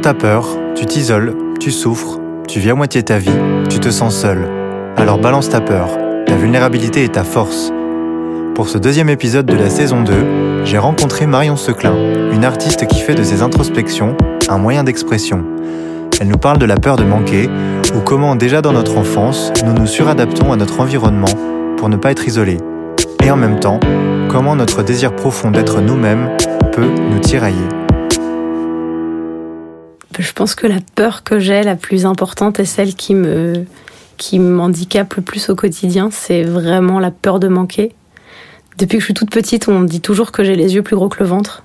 T'as peur, tu t'isoles, tu souffres, tu vis à moitié ta vie, tu te sens seul. Alors balance ta peur, ta vulnérabilité est ta force. Pour ce deuxième épisode de la saison 2, j'ai rencontré Marion Seclin, une artiste qui fait de ses introspections un moyen d'expression. Elle nous parle de la peur de manquer ou comment déjà dans notre enfance, nous nous suradaptons à notre environnement pour ne pas être isolés. Et en même temps, comment notre désir profond d'être nous-mêmes peut nous tirailler. Je pense que la peur que j'ai la plus importante est celle qui me qui m'handicape le plus au quotidien, c'est vraiment la peur de manquer. Depuis que je suis toute petite, on me dit toujours que j'ai les yeux plus gros que le ventre.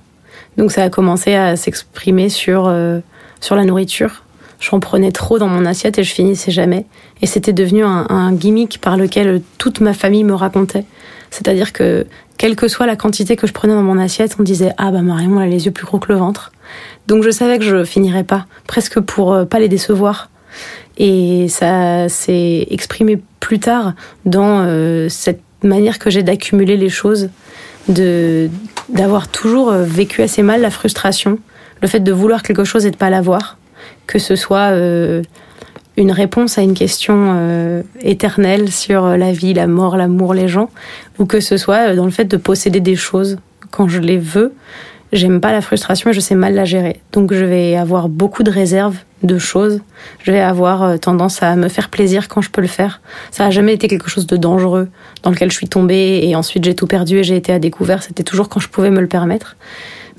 Donc ça a commencé à s'exprimer sur euh, sur la nourriture. J'en prenais trop dans mon assiette et je finissais jamais. Et c'était devenu un, un gimmick par lequel toute ma famille me racontait. C'est-à-dire que quelle que soit la quantité que je prenais dans mon assiette, on disait ah bah Marion elle a les yeux plus gros que le ventre. Donc je savais que je finirais pas, presque pour euh, pas les décevoir. Et ça s'est exprimé plus tard dans euh, cette manière que j'ai d'accumuler les choses, de d'avoir toujours euh, vécu assez mal la frustration, le fait de vouloir quelque chose et de pas l'avoir, que ce soit une réponse à une question éternelle sur la vie, la mort, l'amour, les gens, ou que ce soit dans le fait de posséder des choses quand je les veux, j'aime pas la frustration et je sais mal la gérer. Donc je vais avoir beaucoup de réserves de choses. Je vais avoir euh, tendance à me faire plaisir quand je peux le faire. Ça a jamais été quelque chose de dangereux dans lequel je suis tombée et ensuite j'ai tout perdu et j'ai été à découvert. C'était toujours quand je pouvais me le permettre.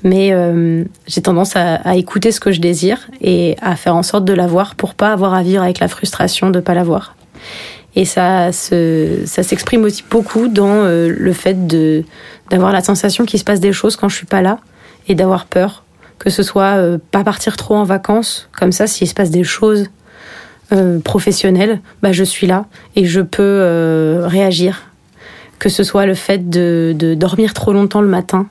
Mais euh, j'ai tendance à, écouter ce que je désire et à faire en sorte de l'avoir pour pas avoir à vivre avec la frustration de pas l'avoir. Et ça, ça s'exprime aussi beaucoup dans euh, le fait d'avoir la sensation qu'il se passe des choses quand je suis pas là et d'avoir peur. Que ce soit euh, pas partir trop en vacances, comme ça, s'il se passe des choses euh, professionnelles, bah, je suis là et je peux euh, réagir. Que ce soit le fait de, dormir trop longtemps le matin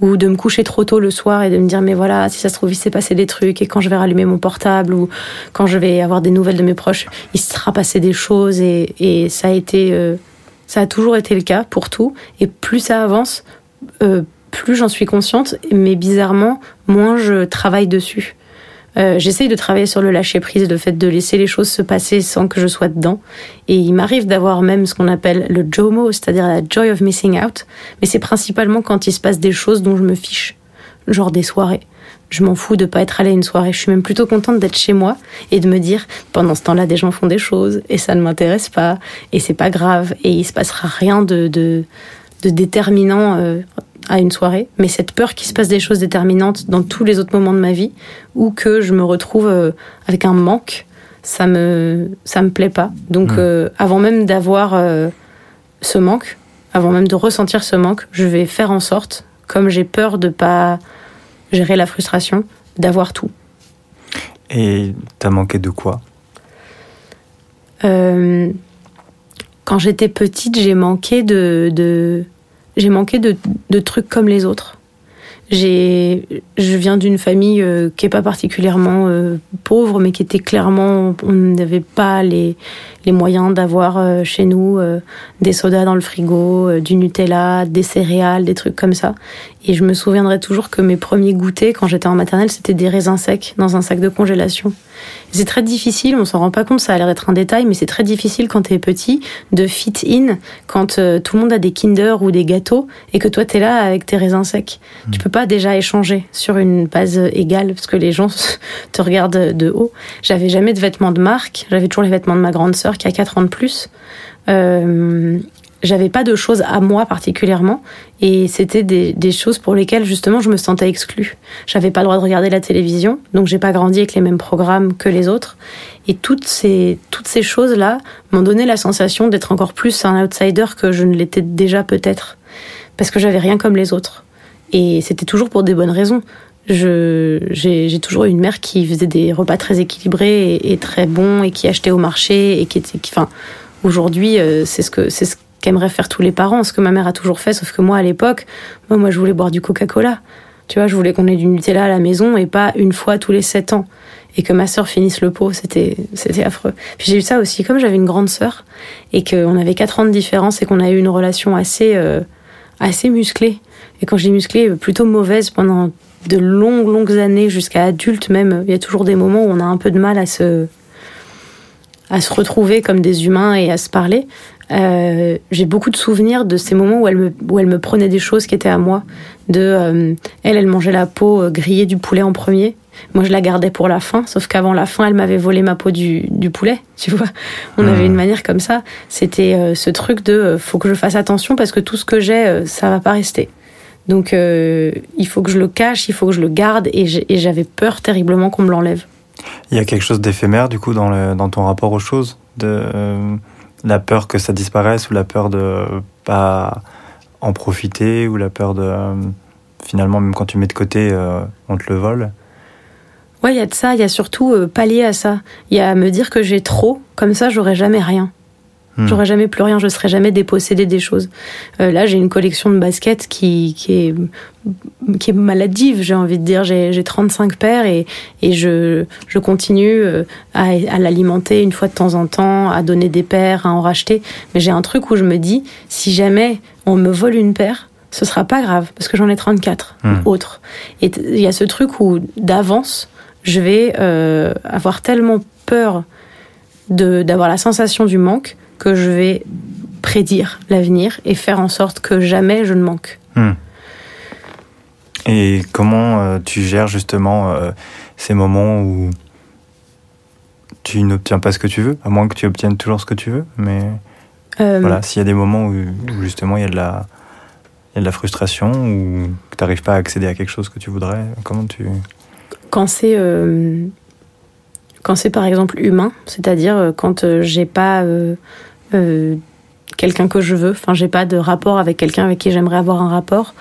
ou de me coucher trop tôt le soir et de me dire mais voilà si ça se trouve il s'est passé des trucs et quand je vais rallumer mon portable ou quand je vais avoir des nouvelles de mes proches il se sera passé des choses et, ça a été ça a toujours été le cas pour tout et plus ça avance euh, plus j'en suis consciente, mais bizarrement, moins je travaille dessus. Euh, J'essaye de travailler sur le lâcher prise, le fait de laisser les choses se passer sans que je sois dedans. Et il m'arrive d'avoir même ce qu'on appelle le JOMO, c'est-à-dire la joy of missing out. Mais c'est principalement quand il se passe des choses dont je me fiche, genre des soirées. Je m'en fous de pas être allée à une soirée. Je suis même plutôt contente d'être chez moi et de me dire pendant ce temps-là des gens font des choses et ça ne m'intéresse pas et c'est pas grave et il se passera rien de déterminant euh, à une soirée, mais cette peur qu'il se passe des choses déterminantes dans tous les autres moments de ma vie, ou que je me retrouve euh, avec un manque, ça me ça me plaît pas. Donc mmh. euh, avant même d'avoir euh, ce manque, avant même de ressentir ce manque, je vais faire en sorte, comme j'ai peur de pas gérer la frustration, d'avoir tout. Et t'as manqué de quoi? Euh, Quand j'étais petite, j'ai manqué de, de j'ai manqué de, trucs comme les autres. J'ai, je viens d'une famille euh, qui est pas particulièrement euh, pauvre, mais qui était clairement, on n'avait pas les, moyens d'avoir euh, chez nous des sodas dans le frigo, du Nutella, des céréales, des trucs comme ça. Et je me souviendrai toujours que mes premiers goûters quand j'étais en maternelle, c'était des raisins secs dans un sac de congélation. C'est très difficile, on s'en rend pas compte, ça a l'air d'être un détail, mais c'est très difficile quand t'es petit de fit in quand euh, tout le monde a des Kinder ou des gâteaux et que toi t'es là avec tes raisins secs. Mmh. Tu peux pas déjà échanger sur une base égale parce que les gens te regardent de haut. J'avais jamais de vêtements de marque, j'avais toujours les vêtements de ma grande sœur qui a 4 ans de plus. Euh, j'avais pas de choses à moi particulièrement et c'était des, des, choses pour lesquelles justement je me sentais exclue. J'avais pas le droit de regarder la télévision, donc j'ai pas grandi avec les mêmes programmes que les autres. Et toutes ces, toutes ces choses-là m'ont donné la sensation d'être encore plus un outsider que je ne l'étais déjà peut-être. Parce que j'avais rien comme les autres. Et c'était toujours pour des bonnes raisons. J'ai toujours eu une mère qui faisait des repas très équilibrés et, très bons et qui achetait au marché et qui était. Enfin, aujourd'hui, euh, c'est ce que c'est ce qu'aimeraient faire tous les parents, ce que ma mère a toujours fait, sauf que moi, à l'époque, moi, je voulais boire du Coca-Cola. Tu vois, je voulais qu'on ait du Nutella à la maison et pas une fois tous les sept ans. Et que ma sœur finisse le pot, c'était, c'était affreux. Puis j'ai eu ça aussi, comme j'avais une grande sœur et qu'on avait quatre ans de différence et qu'on a eu une relation assez, euh, assez musclée. Et quand dis musclée, plutôt mauvaise pendant de longues, longues années jusqu'à adulte même, il y a toujours des moments où on a un peu de mal à se, à se retrouver comme des humains et à se parler. Euh, j'ai beaucoup de souvenirs de ces moments où elle me où elle me prenait des choses qui étaient à moi. De euh, elle, elle mangeait la peau euh, grillée du poulet en premier. Moi, je la gardais pour la fin. Sauf qu'avant la fin, elle m'avait volé ma peau du, du poulet. Tu vois, on avait une manière comme ça. C'était ce truc de faut que je fasse attention parce que tout ce que j'ai, ça va pas rester. Donc, il faut que je le cache, il faut que je le garde, et j'avais peur terriblement qu'on me l'enlève. Il y a quelque chose d'éphémère du coup dans, le, dans ton rapport aux choses de la peur que ça disparaisse ou la peur de pas en profiter ou la peur de euh, finalement même quand tu mets de côté euh, on te le vole? Ouais il y a de ça il y a surtout euh, pallier à ça. Il y a me dire que j'ai trop comme ça j'aurai jamais rien Hmm. J'aurais jamais plus rien, je serais jamais dépossédée des choses. Euh, là, j'ai une collection de baskets qui, qui, est, qui est maladive, j'ai envie de dire. J'ai 35 paires et, et je, je continue euh, à, à l'alimenter une fois de temps en temps, à donner des paires, à en racheter. Mais j'ai un truc où je me dis, si jamais on me vole une paire, ce sera pas grave, parce que j'en ai 34 hmm. autres. Et il y a ce truc où, d'avance, je vais euh, avoir tellement peur d'avoir la sensation du manque que je vais prédire l'avenir et faire en sorte que jamais je ne manque. Hmm. Et comment euh, tu gères justement euh, ces moments où tu n'obtiens pas ce que tu veux, à moins que tu obtiennes toujours ce que tu veux, mais euh, voilà, s'il y a des moments où, justement il y a de la, il y a de la frustration ou que tu n'arrives pas à accéder à quelque chose que tu voudrais, comment tu... Quand c'est quand c'est par exemple humain, c'est-à-dire quand j'ai pas euh, quelqu'un que je veux. Enfin, j'ai pas de rapport avec quelqu'un avec qui j'aimerais avoir un rapport.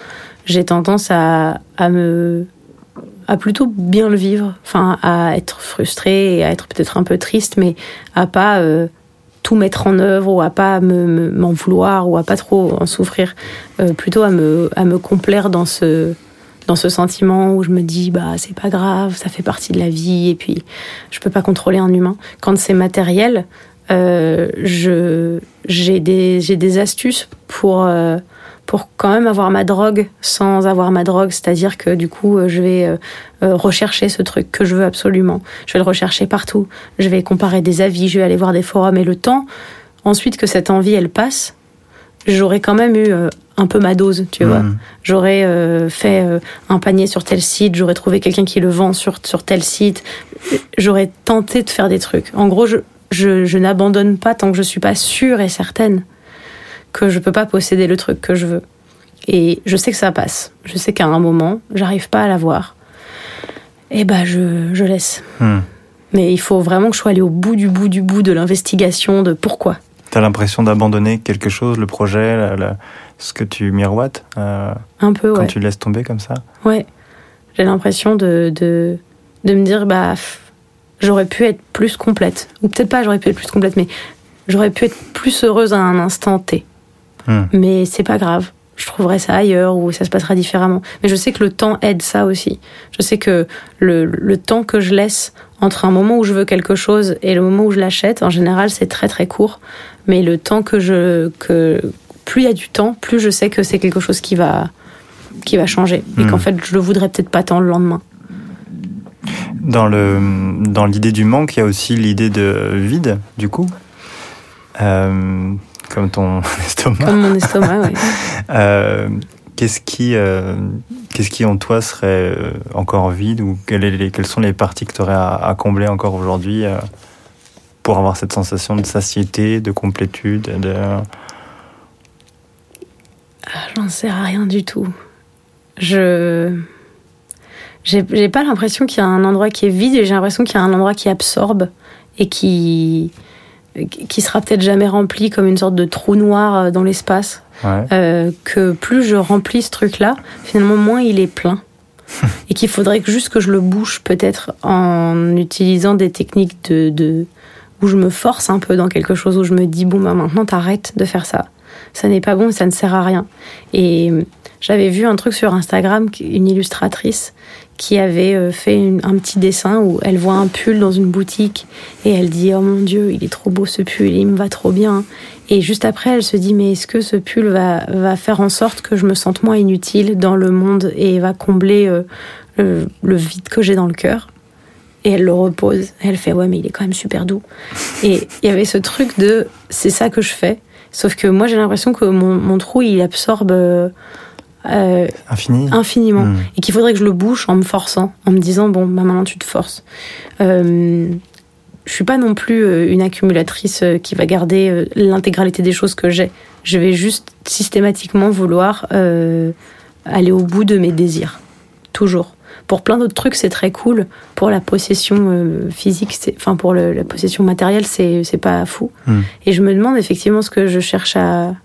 J'ai tendance à, à me à plutôt bien le vivre, enfin à être frustrée et à être peut-être un peu triste, mais à pas euh, tout mettre en œuvre ou à pas me, m'en vouloir ou à pas trop en souffrir, euh, plutôt à me à me complaire dans ce dans ce sentiment où je me dis bah c'est pas grave, ça fait partie de la vie et puis je peux pas contrôler un humain. Quand c'est matériel, euh, je j'ai des j'ai des astuces pour euh, pour quand même avoir ma drogue sans avoir ma drogue, c'est-à-dire que du coup euh, je vais rechercher ce truc que je veux absolument. Je vais le rechercher partout. Je vais comparer des avis, je vais aller voir des forums et le temps ensuite que cette envie elle passe, j'aurais quand même eu un peu ma dose, tu vois. Mmh. J'aurais fait un panier sur tel site, j'aurais trouvé quelqu'un qui le vend sur, sur tel site, j'aurais tenté de faire des trucs. En gros, je, je, n'abandonne pas tant que je suis pas sûre et certaine que je peux pas posséder le truc que je veux. Et je sais que ça passe. Je sais qu'à un moment, j'arrive pas à l'avoir. Et bah, je, je laisse. Hmm. Mais il faut vraiment que je sois allée au bout du bout du bout de l'investigation de pourquoi. T'as l'impression d'abandonner quelque chose, le projet, ce que tu miroites euh, Un peu, Quand tu laisses tomber comme ça? Ouais. J'ai l'impression de, de, de me dire, bah, j'aurais pu être plus complète. Ou peut-être pas j'aurais pu être plus complète, mais j'aurais pu être plus heureuse à un instant T. Hmm. Mais c'est pas grave. Je trouverai ça ailleurs ou ça se passera différemment. Mais je sais que le temps aide ça aussi. Je sais que le, le temps que je laisse entre un moment où je veux quelque chose et le moment où je l'achète, en général, c'est très très court. Mais le temps que je. Que, plus il y a du temps, plus je sais que c'est quelque chose qui va, qui va changer. Et hmm. qu'en fait, je le voudrais peut-être pas tant le lendemain. Dans le dans l'idée du manque, il y a aussi l'idée de vide, du coup. Euh, comme ton estomac. Comme mon estomac, oui. euh, qu'est-ce qui, euh, qu'est-ce qui en toi serait euh, encore vide ou quelles, quelles sont les parties que tu aurais à, combler encore aujourd'hui euh, pour avoir cette sensation de satiété, de complétude, de... Ah, j'en sais rien du tout. Je j'ai pas l'impression qu'il y a un endroit qui est vide, j'ai l'impression qu'il y a un endroit qui absorbe et qui qui sera peut-être jamais rempli comme une sorte de trou noir euh, dans l'espace. Euh, que plus je remplis ce truc-là, finalement moins il est plein. et qu'il faudrait que juste que je le bouche peut-être en utilisant des techniques de, de, où je me force un peu dans quelque chose où je me dis bon bah maintenant t'arrêtes de faire ça. Ça n'est pas bon, ça ne sert à rien. Et j'avais vu un truc sur Instagram, une illustratrice qui avait euh, fait un petit dessin où elle voit un pull dans une boutique et elle dit oh mon dieu il est trop beau ce pull il me va trop bien Et juste après, elle se dit mais est-ce que ce pull va, va faire en sorte que je me sente moins inutile dans le monde et va combler euh, le, vide que j'ai dans le cœur? Et elle le repose. Elle fait ouais mais il est quand même super doux. Et il y avait ce truc de c'est ça que je fais. Sauf que moi j'ai l'impression que mon, mon trou il absorbe euh, euh, Infini infiniment Hmm. et qu'il faudrait que je le bouche en me forçant, en me disant bon bah maintenant tu te forces. Euh, je suis pas non plus euh, une accumulatrice euh, qui va garder l'intégralité des choses que j'ai. Je vais juste systématiquement vouloir euh, aller au bout de mes désirs, toujours. Pour plein d'autres trucs, c'est très cool. Pour la possession physique, enfin pour le- la possession matérielle, c'est c'est pas fou. Hmm. Et je me demande effectivement ce que je cherche à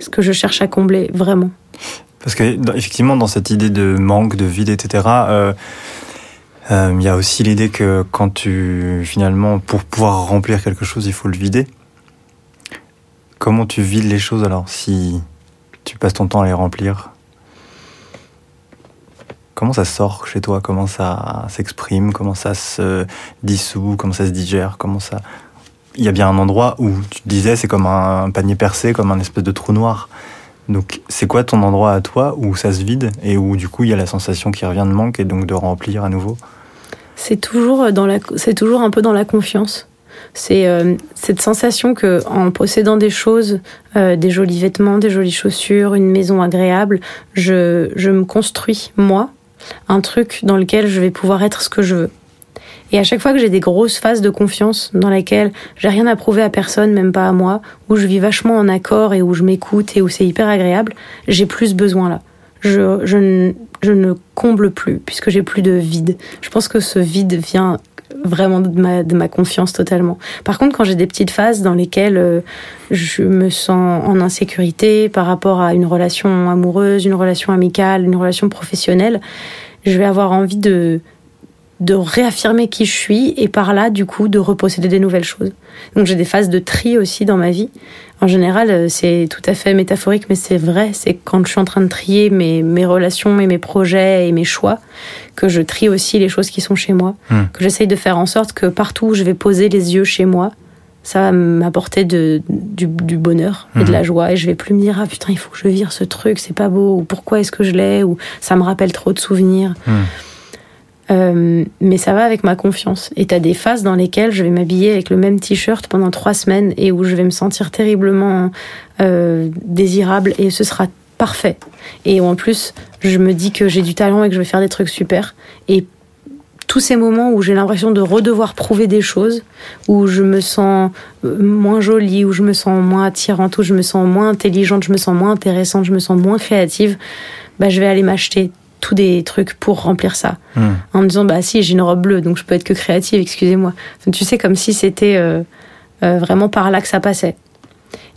ce que je cherche à combler vraiment. Parce que effectivement, dans cette idée de manque, de vide, etc., euh, euh, il y a aussi l'idée que quand tu finalement, pour pouvoir remplir quelque chose, il faut le vider. Comment tu vides les choses alors si tu passes ton temps à les remplir? Comment ça sort chez toi? Comment ça s'exprime? Comment ça se dissout? Comment ça se digère? Comment ça? Il y a bien un endroit où tu te disais c'est comme un panier percé, comme un espèce de trou noir. Donc, c'est quoi ton endroit à toi où ça se vide et où du coup il y a la sensation qui revient de manque et donc de remplir à nouveau? C'est toujours dans la, c'est toujours un peu dans la confiance. C'est euh, cette sensation que en possédant des choses, euh, des jolis vêtements, des jolies chaussures, une maison agréable, je, je me construis moi un truc dans lequel je vais pouvoir être ce que je veux. Et à chaque fois que j'ai des grosses phases de confiance dans lesquelles j'ai rien à prouver à personne, même pas à moi, où je vis vachement en accord et où je m'écoute et où c'est hyper agréable, j'ai plus je, ne- je ne comble plus puisque j'ai plus de vide. Je pense que ce vide vient vraiment de ma, de ma confiance totalement. Par contre, quand j'ai des petites phases dans lesquelles euh, je me sens en insécurité par rapport à une relation amoureuse, une relation amicale, une relation professionnelle, je vais avoir envie de de réaffirmer qui je suis et par là du coup de reposséder des nouvelles choses. Donc j'ai des phases de tri aussi dans ma vie. En général, euh, c'est tout à fait métaphorique mais c'est vrai, c'est quand je suis en train de trier mes mes relations et mes projets et mes choix que je trie aussi les choses qui sont chez moi, Hmm. que j'essaye de faire en sorte que partout où je vais poser les yeux chez moi, ça va m'apporter de, du, du bonheur et de Mhm. la joie. Et je vais plus me dire, ah putain, il faut que je vire ce truc, c'est pas beau, ou pourquoi est-ce que je l'ai, ou ça me rappelle trop de souvenirs. Hmm. Euh, mais ça va avec ma confiance. Et t'as des phases dans lesquelles je vais m'habiller avec le même t-shirt pendant trois semaines et où je vais me sentir terriblement euh, désirable et ce sera parfait. Et en plus, je me dis que j'ai du talent et que je vais faire des trucs super. Et tous ces moments où j'ai l'impression de redevoir prouver des choses, où je me sens euh, moins jolie, où je me sens moins attirante, où je me sens moins intelligente, je me sens moins intéressante, je me sens moins créative, bah, je vais aller m'acheter tous des trucs pour remplir ça. Hmm. en me disant bah si j'ai une robe bleue donc je peux être que créative excusez-moi. Enfin, tu sais comme si c'était euh, euh, vraiment par là que ça passait.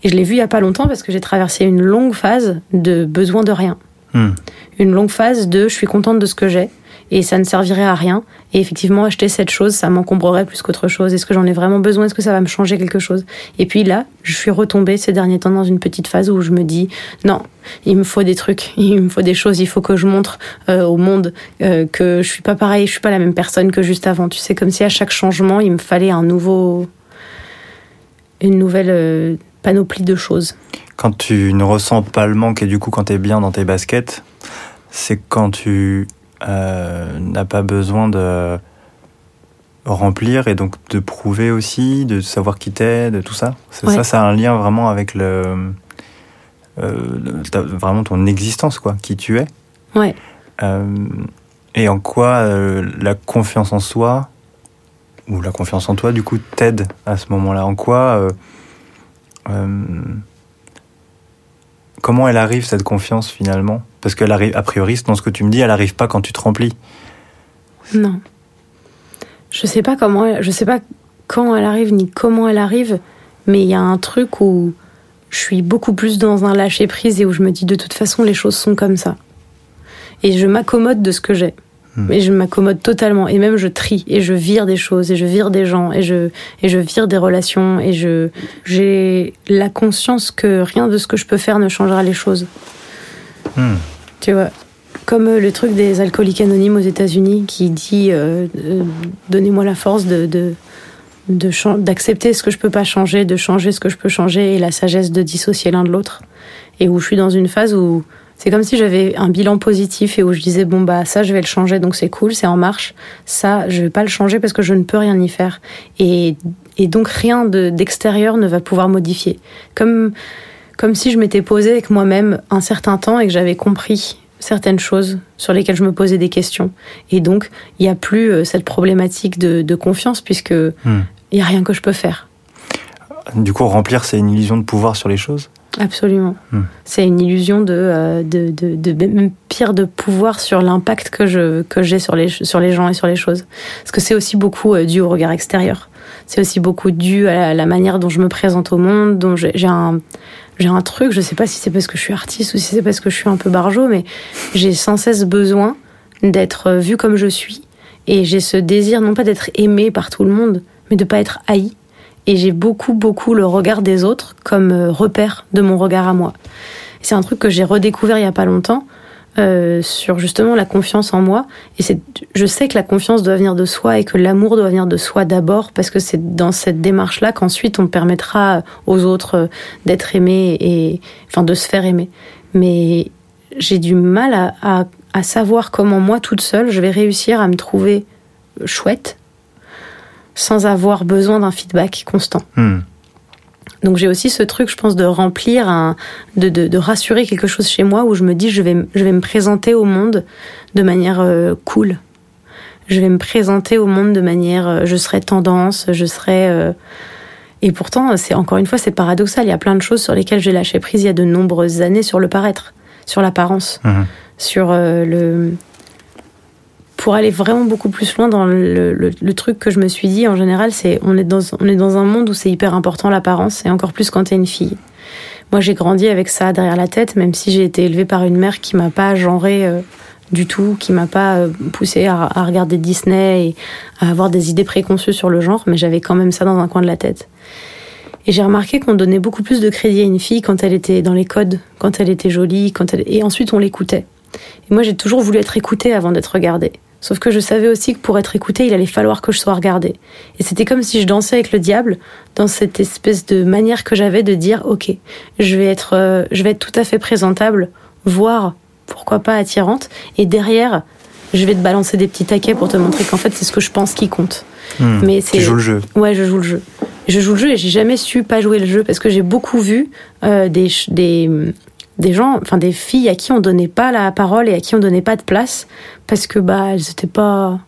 Et je l'ai vu il y a pas longtemps parce que j'ai traversé une longue phase de besoin de rien. Hmm. une longue phase de je suis contente de ce que j'ai et ça ne servirait à rien. Et effectivement acheter cette chose ça m'encombrerait plus qu'autre chose. Est-ce que j'en ai vraiment besoin? Est-ce que ça va me changer quelque chose? Et puis là je suis retombée ces derniers temps dans une petite phase où je me dis non il me faut des trucs il me faut des choses il faut que je montre euh, au monde euh, que je suis pas pareil je suis pas la même personne que juste avant. Tu sais comme si à chaque changement il me fallait un nouveau une nouvelle euh, panoplie de choses. Quand tu ne ressens pas le manque et du coup quand tu es bien dans tes baskets, c'est quand tu euh, n'as pas besoin de remplir et donc de prouver aussi, de savoir qui t'es, de tout ça. C'est Ouais. Ça, ça a un lien vraiment avec le, euh, vraiment ton existence, quoi, qui tu es. ouais Euh, et en quoi la confiance en soi, ou la confiance en toi, du coup, t'aide à ce moment-là? En quoi. comment elle arrive, cette confiance, finalement? Parce qu'elle arrive, a priori, dans ce que tu me dis, elle arrive pas quand tu te remplis. Non. Je sais pas comment, elle- je sais pas quand elle arrive ni comment elle arrive, mais il y a un truc où je suis beaucoup plus dans un lâcher prise et où je me dis de toute façon les choses sont comme ça. Et je m'accommode de ce que j'ai. Hmm. Et je m'accommode totalement. Et même je trie et je vire des choses et je vire des gens et je et je vire des relations et je j'ai la conscience que rien de ce que je peux faire ne changera les choses. Hmm. Tu vois, comme euh, le truc des alcooliques anonymes aux États-Unis qui dit euh, euh, Donnez-moi la force de, de, d'accepter ce que je peux pas changer, de changer ce que je peux changer et la sagesse de dissocier l'un de l'autre. Et où je suis dans une phase où c'est comme si j'avais un bilan positif et où je disais bon bah ça je vais le changer donc c'est cool, c'est en marche. Ça je vais pas le changer parce que je ne peux rien y faire. Et, et donc rien d'extérieur ne va pouvoir modifier. Comme comme si je m'étais posée avec moi-même un certain temps et que j'avais compris certaines choses sur lesquelles je me posais des questions. Et donc, il n'y a plus euh, cette problématique de, confiance puisque hmm. il n'y a rien que je peux faire. Du coup, remplir, c'est une illusion de pouvoir sur les choses? Absolument. Hmm. C'est une illusion de, euh, de, de, de, pire de pouvoir sur l'impact que je que j'ai sur les sur les gens et sur les choses. Parce que c'est aussi beaucoup euh, dû au regard extérieur. C'est aussi beaucoup dû à la, la, manière dont je me présente au monde, dont j'ai un j'ai un truc, je sais pas si c'est parce que je suis artiste ou si c'est parce que je suis un peu barjot, mais j'ai sans cesse besoin d'être vue comme je suis. Et j'ai ce désir, non pas d'être aimé par tout le monde, mais de pas être haï. Et j'ai beaucoup, beaucoup le regard des autres comme euh, repère de mon regard à moi. C'est un truc que j'ai redécouvert il y a pas longtemps. Euh, sur justement la confiance en moi. Et c'est, je sais que la confiance doit venir de soi et que l'amour doit venir de soi d'abord, parce que c'est dans cette démarche-là qu'ensuite on permettra aux autres d'être aimés et enfin de se faire aimer. Mais j'ai du mal à savoir comment moi toute seule je vais réussir à me trouver chouette sans avoir besoin d'un feedback constant. Hmm. Donc j'ai aussi ce truc, je pense, de remplir, un, de, de, de, rassurer quelque chose chez moi où je me dis je vais, je vais me présenter au monde de manière euh, cool. Je vais me présenter au monde de manière, euh, je serai tendance, je serai. Euh, et pourtant, c'est encore une fois, c'est paradoxal. Il y a plein de choses sur lesquelles j'ai lâché prise il y a de nombreuses années sur le paraître, sur l'apparence, mmh. sur le pour aller vraiment beaucoup plus loin dans le, truc que je me suis dit en général, c'est on est dans on est dans un monde où c'est hyper important l'apparence et encore plus quand t'es une fille. Moi, j'ai grandi avec ça derrière la tête, même si j'ai été élevée par une mère qui m'a pas genré euh, du tout, qui m'a pas euh, poussée à, à, regarder Disney et à avoir des idées préconçues sur le genre, mais j'avais quand même ça dans un coin de la tête. Et j'ai remarqué qu'on donnait beaucoup plus de crédit à une fille quand elle était dans les codes, quand elle était jolie, quand elle... et ensuite on l'écoutait. Et moi, j'ai toujours voulu être écoutée avant d'être regardée. Sauf que je savais aussi que pour être écoutée, il allait falloir que je sois regardée. Et c'était comme si je dansais avec le diable dans cette espèce de manière que j'avais de dire OK, je vais être euh, je vais être tout à fait présentable, voire pourquoi pas attirante et derrière je vais te balancer des petits taquets pour te montrer qu'en fait c'est ce que je pense qui compte. Hmm, Mais c'est tu joues le jeu. Ouais, je joue le jeu. Je joue le jeu et j'ai jamais su pas jouer le jeu parce que j'ai beaucoup vu euh, des des des gens, enfin des filles à qui on donnait pas la parole et à qui on donnait pas de place parce que bah elles étaient pas,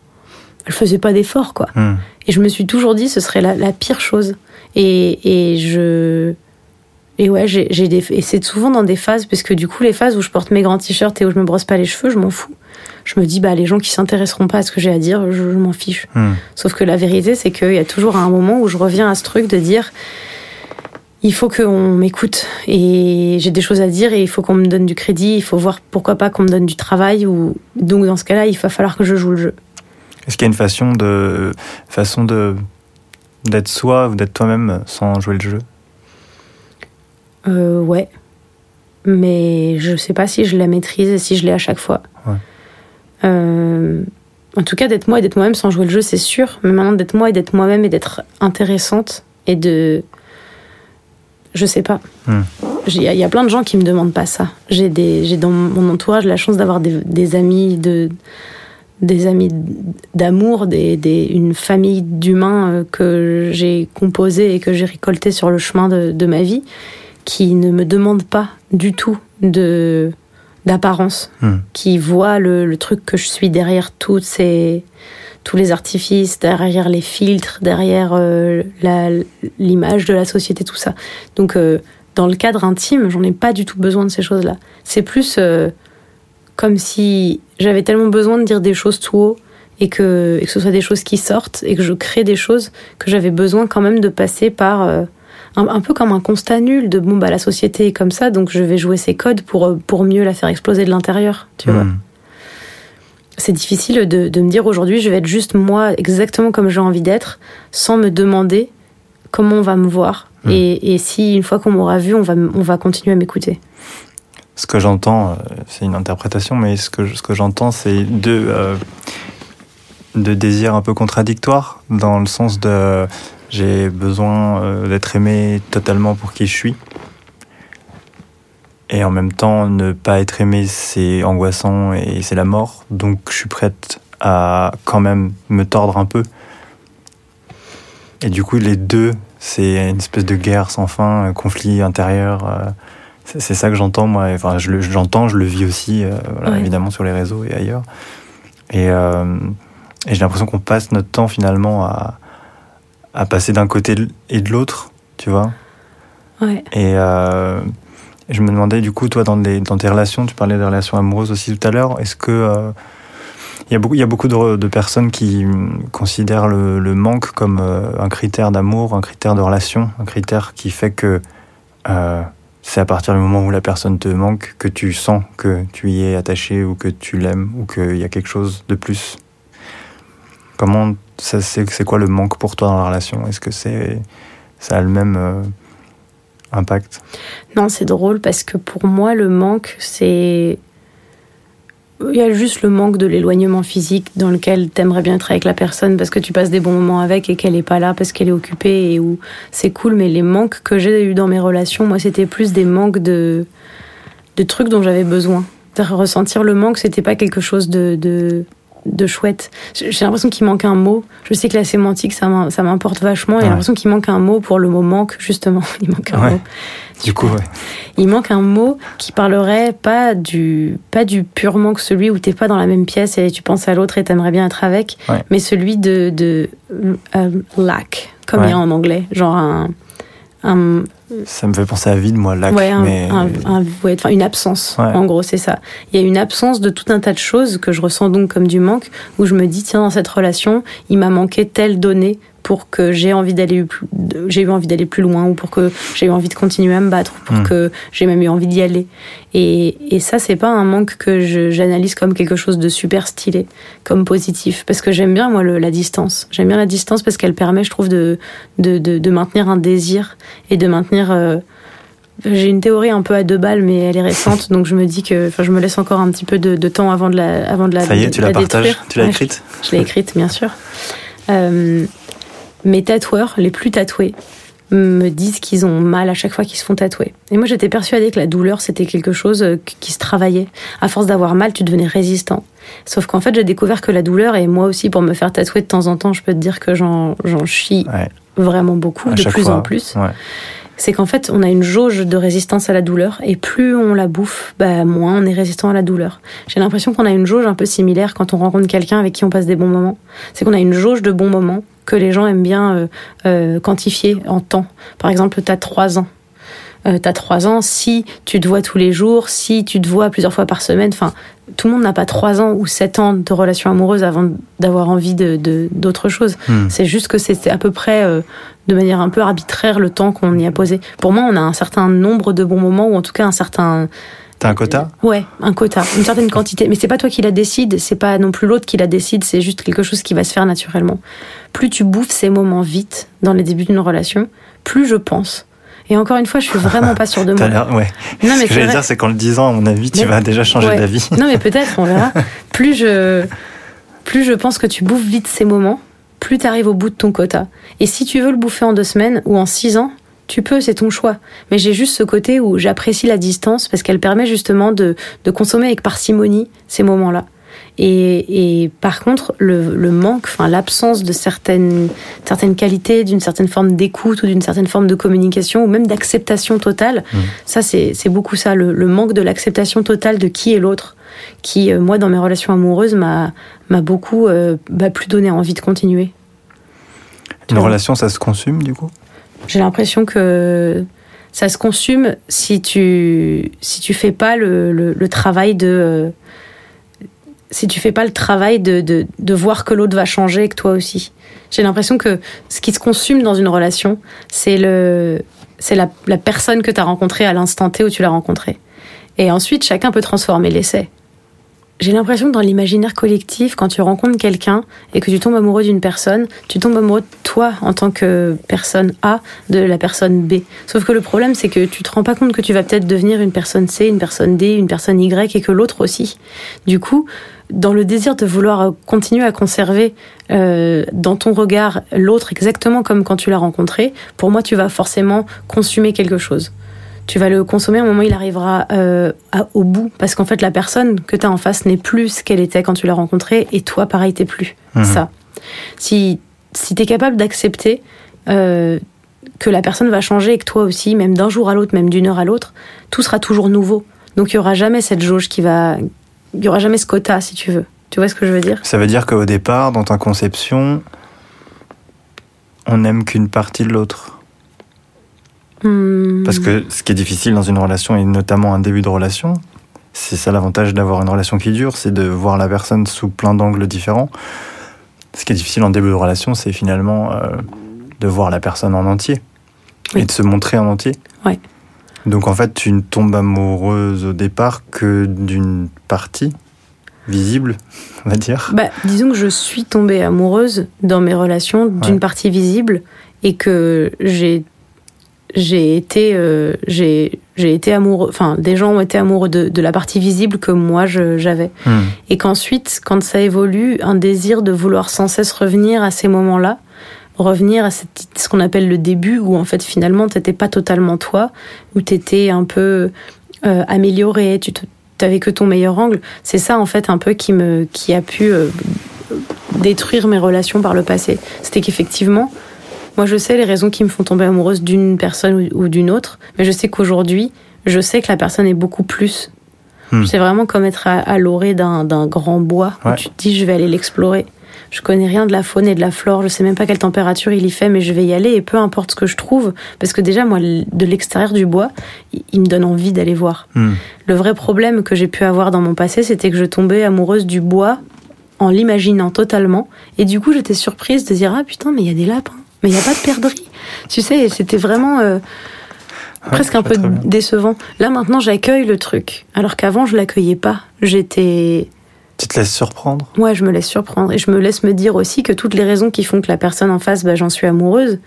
elles faisaient pas d'efforts quoi. Hmm. Et je me suis toujours dit ce serait la, pire chose. Et, et je et ouais j'ai des et c'est souvent dans des phases parce que du coup les phases où je porte mes grands t-shirts et où je me brosse pas les cheveux je m'en fous. Je me dis bah les gens qui s'intéresseront pas à ce que j'ai à dire je, m'en fiche. Hmm. Sauf que la vérité c'est qu'il y a toujours un moment où je reviens à ce truc de dire il faut qu'on m'écoute et j'ai des choses à dire et il faut qu'on me donne du crédit, il faut voir pourquoi pas qu'on me donne du travail ou donc dans ce cas-là, il va falloir que je joue le jeu. Est-ce qu'il y a une façon de façon de d'être soi ou d'être toi-même sans jouer le jeu? Euh, Ouais, mais je sais pas si je la maîtrise et si je l'ai à chaque fois. Euh, en tout cas, d'être moi et d'être moi-même sans jouer le jeu, c'est sûr. Mais maintenant, d'être moi et d'être moi-même et d'être intéressante et de je sais pas. Hmm. Il y, a plein de gens qui me demandent pas ça. J'ai dans mon entourage la chance d'avoir des, amis de des amis d'amour, des, des, une famille d'humains euh, que j'ai composé et que j'ai récolté sur le chemin de, ma vie, qui ne me demandent pas du tout de d'apparence, hmm. qui voient le, le, truc que je suis derrière toutes ces tous les artifices, derrière les filtres, derrière euh, l'image de la société, tout ça. Donc, euh, dans le cadre intime, j'en ai pas du tout besoin de ces choses-là. C'est plus euh, comme si j'avais tellement besoin de dire des choses tout haut et que, et que ce soit des choses qui sortent et que je crée des choses que j'avais besoin quand même de passer par un, peu comme un constat nul de bon bah la société est comme ça donc je vais jouer ces codes pour pour mieux la faire exploser de l'intérieur, tu vois. C'est difficile de, de, me dire aujourd'hui je vais être juste moi exactement comme j'ai envie d'être sans me demander comment on va me voir hmm. et, et, si une fois qu'on m'aura vu on va, on va continuer à m'écouter. Ce que j'entends, euh, c'est une interprétation, mais ce que, ce que j'entends, c'est deux, euh, deux désirs un peu contradictoires, dans le sens de J'ai besoin euh, d'être aimé totalement pour qui je suis. Et en même temps, ne pas être aimé, c'est angoissant et c'est la mort. Donc je suis prête à quand même me tordre un peu. Et du coup, les deux, c'est une espèce de guerre sans fin, un conflit intérieur. euh, C'est ça que j'entends, moi. Enfin, je je le vis aussi, euh, voilà, Ouais. évidemment, sur les réseaux et ailleurs. Et, euh, et j'ai l'impression qu'on passe notre temps finalement à, à passer d'un côté et de l'autre, tu vois. Ouais. Et euh, je me demandais, du coup, toi, dans, les, dans tes relations, tu parlais des relations amoureuses aussi tout à l'heure, est-ce que. euh, il y a beaucoup, y a beaucoup de, personnes qui hum, considèrent le, manque comme euh, un critère d'amour, un critère de relation, un critère qui fait que euh, c'est à partir du moment où la personne te manque que tu sens que tu y es attaché ou que tu l'aimes ou qu'il y a quelque chose de plus? Comment c'est quoi le manque pour toi dans la relation? Est-ce que c'est ça a le même Non, c'est drôle parce que pour moi, le manque, c'est. Il y a juste le manque de l'éloignement physique dans lequel t'aimerais bien être avec la personne parce que tu passes des bons moments avec et qu'elle est pas là parce qu'elle est occupée et où c'est cool. Mais les manques que j'ai eu dans mes relations, moi, c'était plus des manques de, de trucs dont j'avais besoin. C'est-à-dire, Ressentir le manque, c'était pas quelque chose de, de, de chouette. J'ai j'ai l'impression qu'il manque un mot. Je sais que la sémantique, ça m'im- ça m'importe vachement. Et j'ai Ouais. l'impression qu'il manque un mot pour le mot manque, justement. Il manque un Ouais. mot. Du coup, ouais. Il manque un mot qui parlerait pas du pas du pur manque, celui où t'es pas dans la même pièce et tu penses à l'autre et t'aimerais bien être avec, mais celui de, de euh, lack, comme il y a en anglais, genre un, un, Ça me fait penser à vide, moi, lac. ouais, un- mais... un- un- ouais, enfin, une absence. Ouais. En gros, c'est ça. Il y a une absence de tout un tas de choses que je ressens donc comme du manque, où je me dis tiens dans cette relation, il m'a manqué telle donnée pour que j'ai envie d'aller plus, j'ai eu envie d'aller plus loin ou pour que j'ai eu envie de continuer à me battre ou pour Mm. que j'ai même eu envie d'y aller. Et, et ça, c'est pas un manque que j'analyse comme quelque chose de super stylé, comme positif, parce que j'aime bien moi le- la distance. J'aime bien la distance parce qu'elle permet, je trouve, de, de, de, de maintenir un désir et de maintenir euh, j'ai une théorie un peu à deux balles, mais elle est récente, donc je me dis que, enfin, je me laisse encore un petit peu de, de temps avant de la, avant de la. Ça y est, tu la partages détruire. Tu l'as Ouais, écrite Je, je l'ai écrite, bien sûr. Euh, mes tatoueurs, les plus tatoués, me disent qu'ils ont mal à chaque fois qu'ils se font tatouer. Et moi, j'étais persuadée que la douleur, c'était quelque chose euh, qui se travaillait. À force d'avoir mal, tu devenais résistant. Sauf qu'en fait, j'ai découvert que la douleur, et moi aussi, pour me faire tatouer de temps en temps, je peux te dire que j'en chie Ouais, vraiment beaucoup, à de plus fois. en plus Ouais. c'est qu'en fait, on a une jauge de résistance à la douleur et plus on la bouffe, bah, moins on est résistant à la douleur. J'ai l'impression qu'on a une jauge un peu similaire quand on rencontre quelqu'un avec qui on passe des bons moments. C'est qu'on a une jauge de bons moments que les gens aiment bien euh, euh, quantifier en temps. Par exemple, tu as trois ans. Euh, t'as trois ans, si tu te vois tous les jours, si tu te vois plusieurs fois par semaine, enfin, tout le monde n'a pas trois ans ou sept ans de relation amoureuse avant d'avoir envie de d'autre chose. Hmm. C'est juste que c'est à peu près euh, de manière un peu arbitraire le temps qu'on y a posé. Pour moi, on a un certain nombre de bons moments ou en tout cas un certain T'as un quota ouais, un quota, une certaine quantité. Mais c'est pas toi qui la décide, c'est pas non plus l'autre qui la décide, c'est juste quelque chose qui va se faire naturellement. Plus tu bouffes ces moments vite dans les débuts d'une relation, plus je pense. Et encore une fois, je suis vraiment pas sûre de moi. ouais. Non, mais Ce que j'allais dire, c'est qu'en le disant, à mon avis, tu Mais- vas déjà changer Ouais. d'avis. Non, mais peut-être, on verra. Plus je, plus je pense que tu bouffes vite ces moments, plus tu arrives au bout de ton quota. Et si tu veux le bouffer en deux semaines ou en six ans, tu peux, c'est ton choix. Mais j'ai juste ce côté où j'apprécie la distance parce qu'elle permet justement de, de consommer avec parcimonie ces moments-là. Et, et par contre, le, le manque, enfin l'absence de certaines, certaines qualités, d'une certaine forme d'écoute ou d'une certaine forme de communication ou même d'acceptation totale, Mm. ça c'est beaucoup ça, le, le manque de l'acceptation totale de qui est l'autre, qui euh, moi dans mes relations amoureuses m'a m'a beaucoup euh, bah, plus donné envie de continuer. Une relation, ça se consume, du coup? J'ai l'impression que ça se consume si tu si tu fais pas le, le, travail de euh, si tu fais pas le travail de, de, de voir que l'autre va changer et que toi aussi. J'ai l'impression que ce qui se consume dans une relation, c'est le c'est la, la personne que tu as rencontrée à l'instant T où tu l'as rencontrée. Et ensuite, chacun peut transformer l'essai. J'ai l'impression que dans l'imaginaire collectif, quand tu rencontres quelqu'un et que tu tombes amoureux d'une personne, tu tombes amoureux de toi en tant que personne A de la personne B. Sauf que le problème, c'est que tu te rends pas compte que tu vas peut-être devenir une personne C, une personne D, une personne Y et que l'autre aussi. Du coup, dans le désir de vouloir continuer à conserver euh, dans ton regard l'autre exactement comme quand tu l'as rencontré, pour moi, tu vas forcément consommer quelque chose. Tu vas le consommer au moment où il arrivera euh, au bout, parce qu'en fait, la personne que tu as en face n'est plus ce qu'elle était quand tu l'as rencontrée, et toi, pareil, t'es plus Mhm. ça. Si, si tu es capable d'accepter euh, que la personne va changer et que toi aussi, même d'un jour à l'autre, même d'une heure à l'autre, tout sera toujours nouveau. Donc il y aura jamais cette jauge qui va. Il y aura jamais ce quota, si tu veux. Tu vois ce que je veux dire? Ça veut dire qu'au départ, dans ta conception, on n'aime qu'une partie de l'autre. Hmm. Parce que ce qui est difficile dans une relation, et notamment un début de relation, c'est ça l'avantage d'avoir une relation qui dure, c'est de voir la personne sous plein d'angles différents. Ce qui est difficile en début de relation, c'est finalement euh, de voir la personne en entier Oui. et de se montrer en entier. Ouais. Donc en fait, tu ne tombes amoureuse au départ que d'une partie visible, on va dire. Bah, disons que je suis tombée amoureuse dans mes relations d'une Ouais. partie visible et que j'ai j'ai été euh, j'ai j'ai été amoureux enfin des gens ont été amoureux de, de la partie visible que moi j'avais. Hmm. et qu'ensuite quand ça évolue un désir de vouloir sans cesse revenir à ces moments-là revenir à cette- ce qu'on appelle le début où en fait finalement t'étais pas totalement toi où t'étais un peu euh, amélioré tu t'avais que ton meilleur angle. C'est ça en fait un peu qui me qui a pu euh, détruire mes relations par le passé. C'était qu'effectivement moi je sais les raisons qui me font tomber amoureuse d'une personne ou, d'une autre mais je sais qu'aujourd'hui je sais que la personne est beaucoup plus Hmm. c'est vraiment comme être à, à l'orée d'un grand bois où tu te dis je vais aller l'explorer je connais rien de la faune et de la flore, je sais même pas quelle température il y fait, mais je vais y aller et peu importe ce que je trouve, parce que déjà moi de l'extérieur du bois, il il me donne envie d'aller voir. Hmm. Le vrai problème que j'ai pu avoir dans mon passé, c'était que je tombais amoureuse du bois en l'imaginant totalement, et du coup j'étais surprise de dire ah putain mais il y a des lapins, mais il y a pas de perdrix, tu sais, c'était vraiment euh, Ouais, presque un peu décevant. Là maintenant j'accueille le truc, alors qu'avant je l'accueillais pas. J'étais Tu te laisses surprendre? Ouais, je me laisse surprendre et je me laisse me dire aussi que toutes les raisons qui font que la personne en face, bah, j'en suis amoureuse,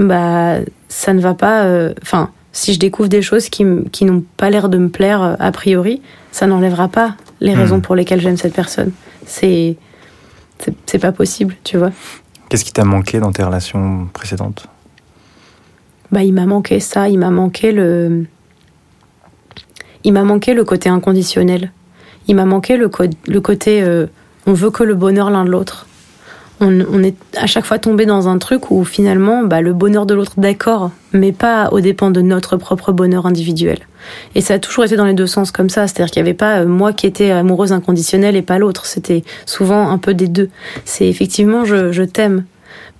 bah, ça ne va pas. euh, Enfin, si je découvre des choses qui, qui n'ont pas l'air de me plaire euh, a priori, ça n'enlèvera pas les Hmm. raisons pour lesquelles j'aime cette personne. C'est- C'est pas possible, tu vois. Qu'est-ce qui t'a manqué dans tes relations précédentes? Bah, il m'a manqué ça, il m'a manqué le. Côté inconditionnel. Il m'a manqué le côté euh, on veut que le bonheur l'un de l'autre. On, on est à chaque fois tombé dans un truc où finalement bah, le bonheur de l'autre, d'accord, mais pas aux dépens de notre propre bonheur individuel. Et ça a toujours été dans les deux sens comme ça, c'est-à-dire qu'il n'y avait pas euh, moi qui étais amoureuse inconditionnelle et pas l'autre, c'était souvent un peu des deux. C'est effectivement je, je t'aime,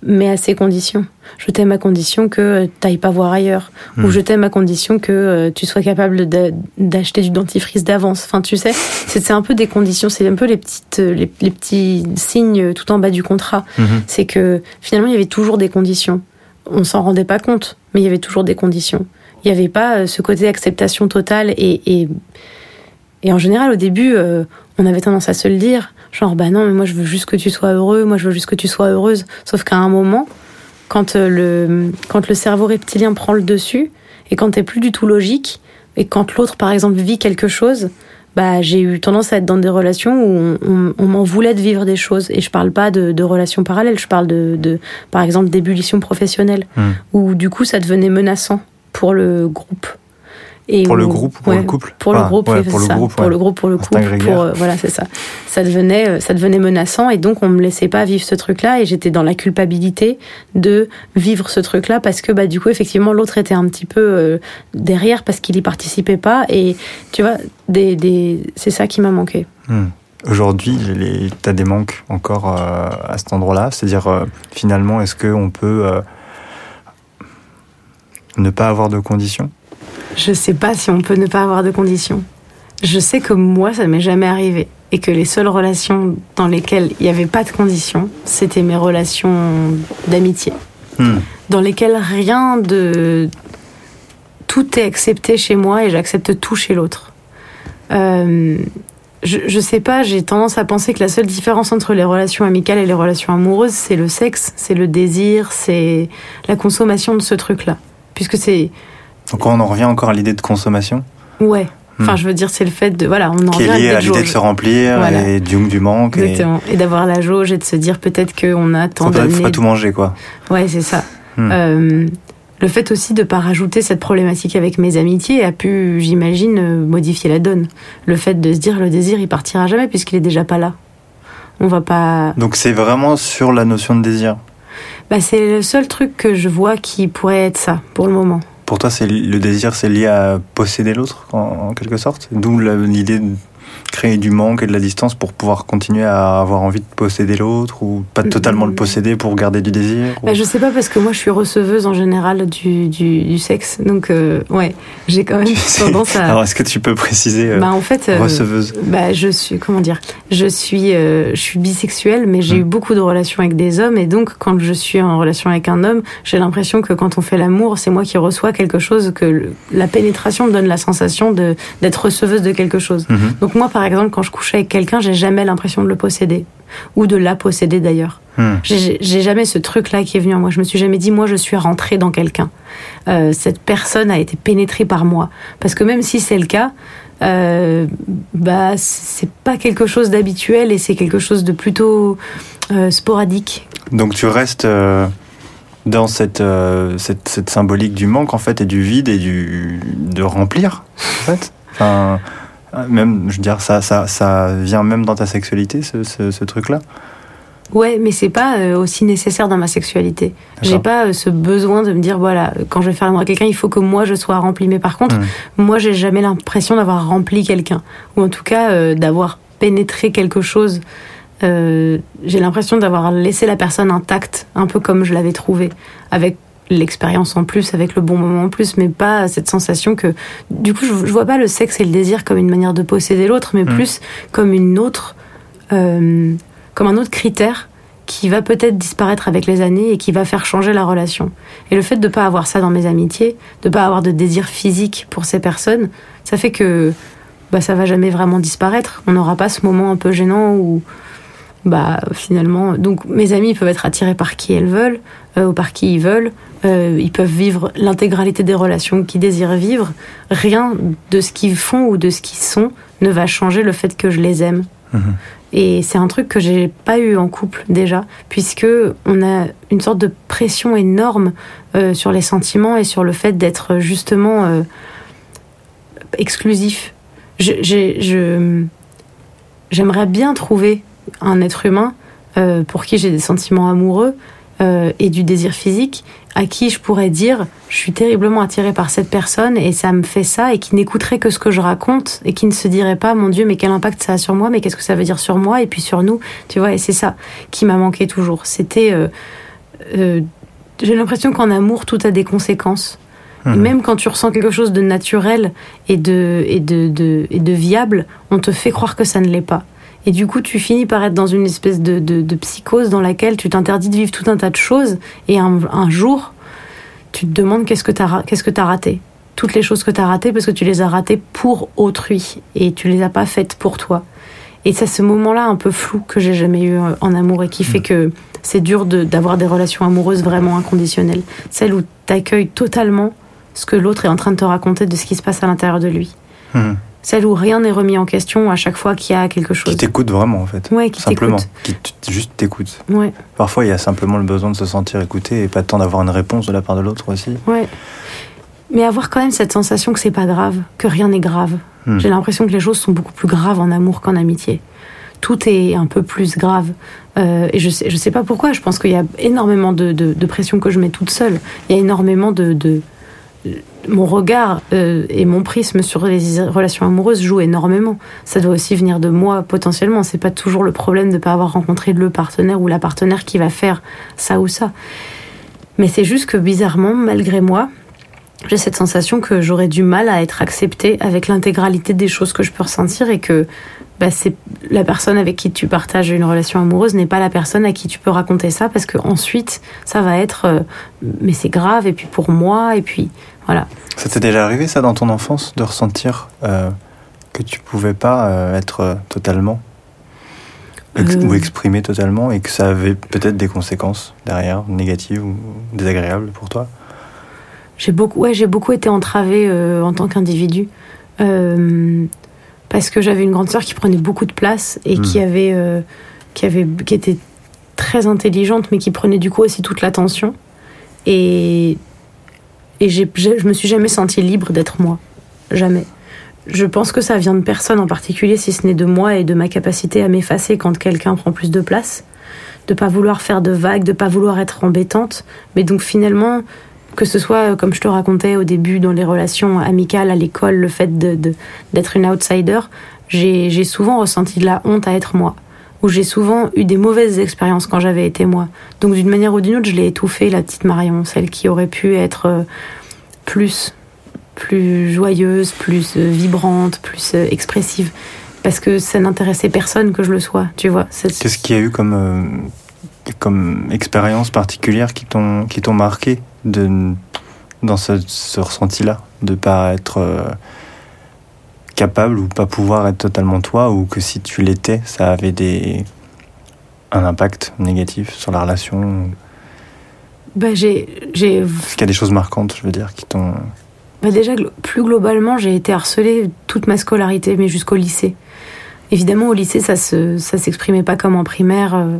mais à ces conditions. Je t'aime à condition que tu t'ailles pas voir ailleurs, Hmm. ou je t'aime à condition que euh, tu sois capable d'a- d'acheter du dentifrice d'avance. Enfin, tu sais, c'est un peu des conditions, c'est un peu les petites, euh, les, les petits signes tout en bas du contrat. Mhm. C'est que finalement, il y avait toujours des conditions. On s'en rendait pas compte, mais il y avait toujours des conditions. Il n'y avait pas euh, ce côté acceptation totale et, et, et en général, au début, euh, on avait tendance à se le dire, genre bah non, mais moi je veux juste que tu sois heureux, moi je veux juste que tu sois heureuse. Sauf qu'à un moment, quand euh, le quand le cerveau reptilien prend le dessus et quand t'es plus du tout logique et quand l'autre par exemple vit quelque chose, bah j'ai eu tendance à être dans des relations où on, on- on m'en voulait de vivre des choses et je parle pas de, de relations parallèles, je parle de, de par exemple d'ébullition professionnelle Hmm. où du coup ça devenait menaçant pour le groupe. Et Pour le groupe ou pour ouais, le couple pour le groupe, ouais, pour le ça. groupe, pour le groupe, pour le couple, pour euh, voilà, c'est ça. Ça devenait, euh, ça devenait menaçant et donc on me laissait pas vivre ce truc-là et j'étais dans la culpabilité de vivre ce truc-là parce que bah du coup effectivement l'autre était un petit peu euh, derrière parce qu'il y participait pas et tu vois des, des c'est ça qui m'a manqué. Hmm. Aujourd'hui, tu as des manques encore euh, à cet endroit-là? C'est-à-dire, finalement, est-ce qu'on peut ne pas avoir de conditions? Je sais pas si on peut ne pas avoir de conditions. Je sais que moi, ça m'est jamais arrivé. Et que les seules relations dans lesquelles il n'y avait pas de conditions, c'était mes relations d'amitié. Hmm. Dans lesquelles rien de. Tout est accepté chez moi et j'accepte tout chez l'autre. Euh, je, je sais pas, j'ai tendance à penser que la seule différence entre les relations amicales et les relations amoureuses, c'est le sexe, c'est le désir, c'est la consommation de ce truc-là. Puisque c'est. Donc on en revient encore à l'idée de consommation Ouais. Enfin, je veux dire, c'est le fait de voilà, on en Qui est lié à l'idée de se remplir Voilà. et du, du manque. Et Exactement. Et, d'avoir la jauge et de se dire peut-être qu'on a tant pas, faut d'années. pas tout manger, quoi. Ouais, c'est ça. Hmm. Euh, le fait aussi de pas rajouter cette problématique avec mes amitiés a pu, j'imagine, euh, modifier la donne. Le fait de se dire le désir, il partira jamais puisqu'il est déjà pas là. On va pas. Donc c'est vraiment sur la notion de désir. Bah, c'est le seul truc que je vois qui pourrait être ça pour le moment. Pour toi, c'est le désir, c'est lié à posséder l'autre, en, quelque sorte? D'où l'idée créer du manque et de la distance pour pouvoir continuer à avoir envie de posséder l'autre ou pas totalement le posséder pour garder du désir. ou- Bah, je sais pas parce que moi je suis receveuse en général du, du, du sexe, donc euh, ouais, j'ai quand même tendance à. Alors est-ce que tu peux préciser euh, bah en fait. euh, receveuse Bah, je suis, comment dire, je suis, euh, je suis bisexuelle, mais j'ai Mm. eu beaucoup de relations avec des hommes, et donc quand je suis en relation avec un homme, j'ai l'impression que quand on fait l'amour, c'est moi qui reçois quelque chose, que le- la pénétration me donne la sensation de d'être receveuse de quelque chose. Mhm. Donc moi, par exemple, quand je couche avec quelqu'un, j'ai jamais l'impression de le posséder, ou de la posséder d'ailleurs. Hmm. J'ai jamais ce truc-là qui est venu en moi. Je me suis jamais dit, moi, je suis rentrée dans quelqu'un. Euh, cette personne a été pénétrée par moi. Parce que même si c'est le cas, euh, bah, c'est pas quelque chose d'habituel et c'est quelque chose de plutôt euh, sporadique. Donc tu restes euh, dans cette, cette, cette symbolique du manque en fait et du vide et du de remplir en fait. Enfin, même je veux dire ça, ça, ça vient même dans ta sexualité ce, ce, ce truc-là? Ouais, mais c'est pas euh, aussi nécessaire dans ma sexualité. J'ai pas euh, ce besoin de me dire, voilà, quand je vais faire l'amour à quelqu'un, il faut que moi je sois remplie. Mais par contre, moi j'ai jamais l'impression d'avoir rempli quelqu'un. Ou en tout cas, euh, d'avoir pénétré quelque chose. J'ai l'impression d'avoir laissé la personne intacte, un peu comme je l'avais trouvé, avec l'expérience en plus, avec le bon moment en plus, mais pas cette sensation que. Du coup, je, je vois pas le sexe et le désir comme une manière de posséder l'autre, mais Mm. plus comme une autre. euh, comme un autre critère qui va peut-être disparaître avec les années et qui va faire changer la relation. Et le fait de ne pas avoir ça dans mes amitiés, de ne pas avoir de désir physique pour ces personnes, ça fait que bah, ça va jamais vraiment disparaître. On n'aura pas ce moment un peu gênant où bah finalement donc mes amis peuvent être attirés par qui elles veulent euh, ou par qui ils veulent Euh, ils peuvent vivre l'intégralité des relations qu'ils désirent vivre rien de ce qu'ils font ou de ce qu'ils sont ne va changer le fait que je les aime Mhm. et c'est un truc que j'ai pas eu en couple déjà, puisque on a une sorte de pression énorme euh, sur les sentiments et sur le fait d'être justement euh, exclusif. J'aimerais bien trouver un être humain pour qui j'ai des sentiments amoureux euh, et du désir physique, à qui je pourrais dire je suis terriblement attirée par cette personne et ça me fait ça et qui n'écouterait que ce que je raconte et qui ne se dirait pas mon Dieu mais quel impact ça a sur moi mais qu'est-ce que ça veut dire sur moi et puis sur nous tu vois et c'est ça qui m'a manqué toujours c'était euh, euh, j'ai l'impression qu'en amour tout a des conséquences Mhm. même quand tu ressens quelque chose de naturel et de, et, de, de, et de viable, on te fait croire que ça ne l'est pas. Et du coup, tu finis par être dans une espèce de, de, de psychose dans laquelle tu t'interdis de vivre tout un tas de choses. Et un, un jour, tu te demandes qu'est-ce que tu as, que as raté. Toutes les choses que tu as ratées parce que tu les as ratées pour autrui et tu les as pas faites pour toi. Et c'est ce moment-là un peu flou que j'ai jamais eu euh, en amour et qui fait que c'est dur de- d'avoir des relations amoureuses vraiment inconditionnelles. Celles où tu accueilles totalement ce que l'autre est en train de te raconter de ce qui se passe à l'intérieur de lui. Mhm. Celle où rien n'est remis en question à chaque fois qu'il y a quelque chose. Qui t'écoute vraiment en fait. Ouais, qui Simplement. Qui juste t'écoute. Ouais, Parfois il y a simplement le besoin de se sentir écouté et pas tant d'avoir une réponse de la part de l'autre aussi. ouais. Mais avoir quand même cette sensation que c'est pas grave, que rien n'est grave. Hmm. J'ai l'impression que les choses sont beaucoup plus graves en amour qu'en amitié. Tout est un peu plus grave. Euh, et je sais, je sais pas pourquoi. Je pense qu'il y a énormément de, de, de pression que je mets toute seule. Il y a énormément de. de mon regard euh, et mon prisme sur les relations amoureuses jouent énormément. Ça doit aussi venir de moi potentiellement. C'est pas toujours le problème de ne pas avoir rencontré le partenaire ou la partenaire qui va faire ça ou ça. Mais c'est juste que bizarrement, malgré moi, j'ai cette sensation que j'aurais du mal à être acceptée avec l'intégralité des choses que je peux ressentir et que bah, c'est la personne avec qui tu partages une relation amoureuse n'est pas la personne à qui tu peux raconter ça parce que ensuite ça va être euh, mais c'est grave et puis pour moi et puis voilà Ça t'est déjà arrivé ça dans ton enfance de ressentir euh, que tu pouvais pas euh, être euh, totalement ex- ou exprimer totalement et que ça avait peut-être des conséquences derrière négatives ou désagréables pour toi? j'ai beaucoup ouais j'ai beaucoup été entravée euh, en tant qu'individu parce que j'avais une grande sœur qui prenait beaucoup de place et qui, Hmm. avait, euh, qui, avait, qui était très intelligente, mais qui prenait du coup aussi toute l'attention. Et, et je me suis jamais sentie libre d'être moi. Jamais. Je pense que ça vient de personne en particulier, si ce n'est de moi et de ma capacité à m'effacer quand quelqu'un prend plus de place, de pas vouloir faire de vagues, de pas vouloir être embêtante. Mais donc finalement, que ce soit, euh, comme je te racontais au début, dans les relations amicales, à l'école, le fait de, de- d'être une outsider, j'ai souvent ressenti de la honte à être moi. Ou j'ai souvent eu des mauvaises expériences quand j'avais été moi. Donc d'une manière ou d'une autre, je l'ai étouffée, la petite Marion, celle qui aurait pu être euh, plus, plus joyeuse, plus euh, vibrante, plus euh, expressive. Parce que ça n'intéressait personne que je le sois, tu vois. Qu'est-ce qu'il y a eu comme, comme expérience particulière qui t'ont marqué de, dans ce, ressenti-là? De pas être capable ou pas pouvoir être totalement toi ou que si tu l'étais, ça avait des, un impact négatif sur la relation Bah, j'ai, j'ai Est-ce qu'il y a des choses marquantes, je veux dire, qui t'ont. Bah déjà, plus globalement, j'ai été harcelée toute ma scolarité, mais jusqu'au lycée. Évidemment, au lycée, ça se, ça s'exprimait pas comme en primaire, euh,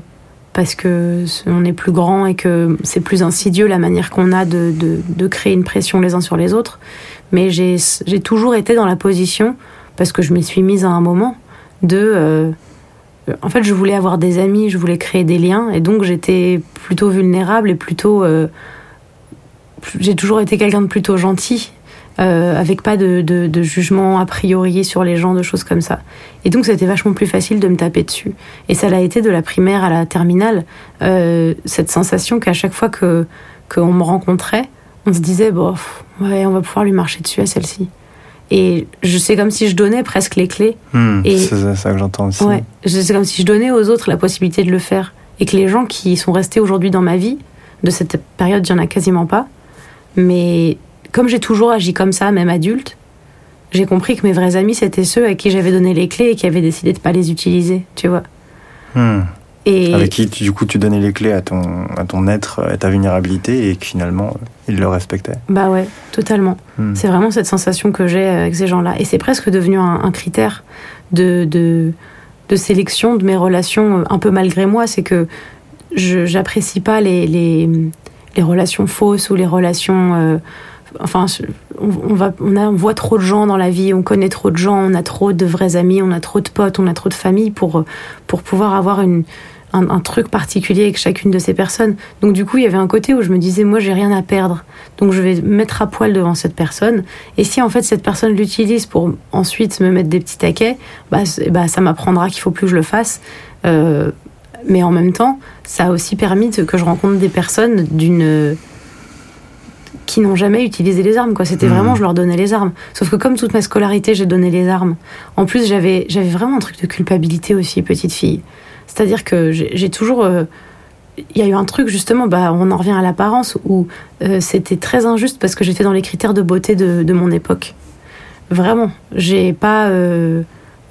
parce que on est plus grand et que c'est plus insidieux la manière qu'on a de, de, créer une pression les uns sur les autres. Mais j'ai, j'ai toujours été dans la position, parce que je m'y suis mise à un moment, de... euh, en fait, je voulais avoir des amis, je voulais créer des liens, et donc j'étais plutôt vulnérable et plutôt... euh, j'ai toujours été quelqu'un de plutôt gentil, euh, avec pas de, de, de jugement a priori sur les gens, de choses comme ça. Et donc c'était vachement plus facile de me taper dessus. Et ça l'a été de la primaire à la terminale, euh, cette sensation qu'à chaque fois que qu'on me rencontrait, on se disait bon, pff, ouais, on va pouvoir lui marcher dessus à celle-ci. Et je sais comme si je donnais presque les clés. Hmm, Et- c'est ça que j'entends aussi. Ouais, c'est comme si je donnais aux autres la possibilité de le faire. Et que les gens qui sont restés aujourd'hui dans ma vie, de cette période, il n'y en a quasiment pas. Mais comme j'ai toujours agi comme ça, même adulte, j'ai compris que mes vrais amis, c'était ceux à qui j'avais donné les clés et qui avaient décidé de pas les utiliser, tu vois. Hmm. Et Avec qui, tu- du coup, tu donnais les clés à ton, à ton être, à ta vulnérabilité, et que finalement, il le respectait. bah ouais, totalement. Hmm. C'est vraiment cette sensation que j'ai avec ces gens-là. Et c'est presque devenu un, un critère de, de, de sélection de mes relations, euh, un peu malgré moi. C'est que je j'apprécie pas les, les, les relations fausses ou les relations. euh, enfin, on, va, on, on voit trop de gens dans la vie, on connaît trop de gens, on a trop de vrais amis, on a trop de potes, on a trop de familles pour, pour pouvoir avoir un, truc particulier avec chacune de ces personnes. Donc du coup, il y avait un côté où je me disais, moi, j'ai rien à perdre. Donc je vais me mettre à poil devant cette personne. Et si en fait cette personne l'utilise pour ensuite me mettre des petits taquets, bah, bah, ça m'apprendra qu'il faut plus que je le fasse. Euh, mais en même temps, ça a aussi permis que je rencontre des personnes d'une qui n'ont jamais utilisé les armes quoi c'était Mhm. vraiment je leur donnais les armes sauf que comme toute ma scolarité j'ai donné les armes en plus j'avais j'avais vraiment un truc de culpabilité aussi petite fille c'est-à-dire que j'ai toujours euh, il y a eu un truc justement, bah, on en revient à l'apparence, où euh, c'était très injuste parce que j'étais dans les critères de beauté de, de mon époque. Vraiment, j'ai pas, euh,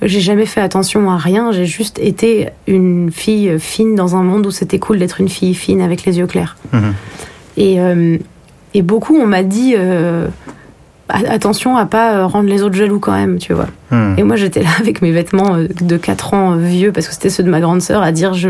j'ai jamais fait attention à rien. J'ai juste été une fille fine dans un monde où c'était cool d'être une fille fine avec les yeux clairs. Mhm. Et, euh, et beaucoup, on m'a dit euh, a- attention à pas euh, rendre les autres jaloux quand même, tu vois. Hmm. Et moi, j'étais là avec mes vêtements euh, de 4 ans euh, vieux, parce que c'était ceux de ma grande sœur, à dire je,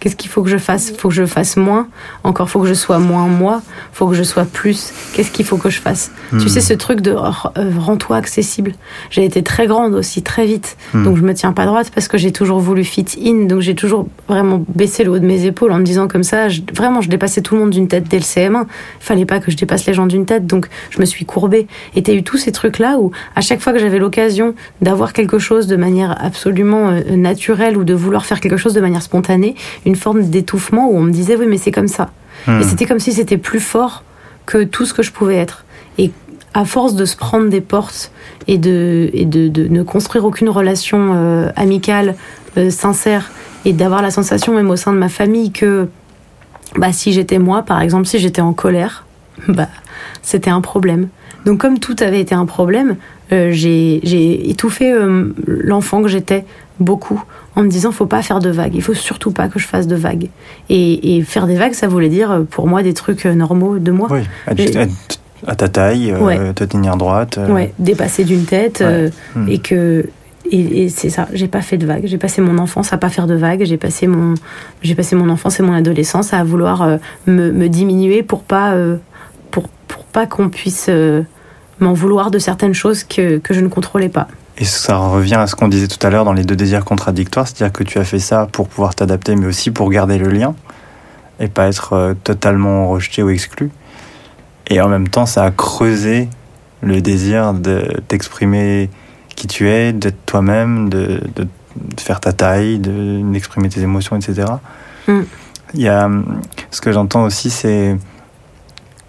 qu'est-ce qu'il faut que je fasse? Faut que je fasse moins? Encore, faut que je sois moins moi? Faut que je sois plus? Qu'est-ce qu'il faut que je fasse? Hmm. Tu sais, ce truc de euh, rends-toi accessible. J'ai été très grande aussi, très vite. Hmm. Donc, je me tiens pas droite parce que j'ai toujours voulu fit in. Donc, j'ai toujours vraiment baissé le haut de mes épaules en me disant comme ça, je- vraiment, je dépassais tout le monde d'une tête dès le CM1. Fallait pas que je dépasse les gens d'une tête. Donc, je me suis courbée. Et t'as eu tous ces trucs-là où, à chaque fois que j'avais l'occasion d'avoir quelque chose de manière absolument euh, naturelle ou de vouloir faire quelque chose de manière spontanée, une forme d'étouffement où on me disait oui mais c'est comme ça. Hmm. Et c'était comme si c'était plus fort que tout ce que je pouvais être. Et à force de se prendre des portes et de, et de, de ne construire aucune relation euh, amicale, euh, sincère, et d'avoir la sensation même au sein de ma famille que bah, si j'étais moi, par exemple, si j'étais en colère, bah, c'était un problème. Donc comme tout avait été un problème, j'ai j'ai étouffé euh, l'enfant que j'étais beaucoup en me disant faut pas faire de vagues, il faut surtout pas que je fasse de vagues. Et, et faire des vagues, ça voulait dire euh, pour moi des trucs euh, normaux de moi. Oui, à ta taille, te tenir droite. Ouais, dépasser d'une tête hmm. et que et, c'est ça, j'ai pas fait de vagues. J'ai passé mon enfance à pas faire de vagues. J'ai passé mon, j'ai passé mon enfance et mon adolescence à vouloir me, me, diminuer pour pas, pour, pour pas qu'on puisse m'en vouloir de certaines choses que, que je ne contrôlais pas. Et ça revient à ce qu'on disait tout à l'heure dans les deux désirs contradictoires, c'est-à-dire que tu as fait ça pour pouvoir t'adapter, mais aussi pour garder le lien et pas être euh, totalement rejeté ou exclu. Et en même temps, ça a creusé le désir de t'exprimer qui tu es, d'être toi-même, de, de, faire ta taille, d'exprimer tes émotions, etc. Mm. Il y a, ce que j'entends aussi, c'est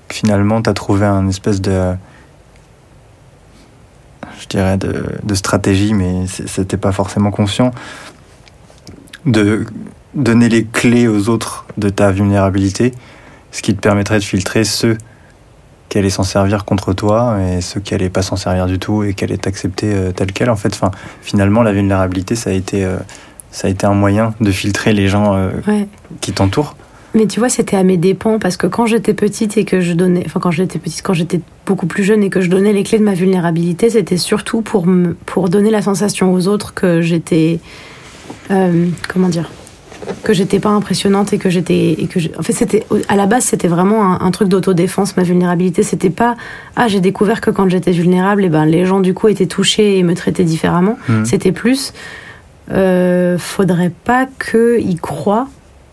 finalement, tu as trouvé un espèce de je dirais, de, stratégie, mais c'était pas forcément conscient, de donner les clés aux autres de ta vulnérabilité, ce qui te permettrait de filtrer ceux qui allaient s'en servir contre toi et ceux qui allaient pas s'en servir du tout et qui allaient t'accepter euh, tel quel. En fait, finalement, la vulnérabilité, ça a été, euh, ça a été un moyen de filtrer les gens euh, qui t'entourent. Mais tu vois, c'était à mes dépens parce que quand j'étais petite et que je donnais, enfin quand j'étais petite, quand j'étais beaucoup plus jeune et que je donnais les clés de ma vulnérabilité, c'était surtout pour me, pour donner la sensation aux autres que j'étais, euh, comment dire, que j'étais pas impressionnante et que j'étais et que en fait c'était à la base c'était vraiment un, truc d'autodéfense ma vulnérabilité c'était pas ah j'ai découvert que quand j'étais vulnérable et eh ben les gens du coup étaient touchés et me traitaient différemment mmh. c'était plus euh, faudrait pas qu'ils croient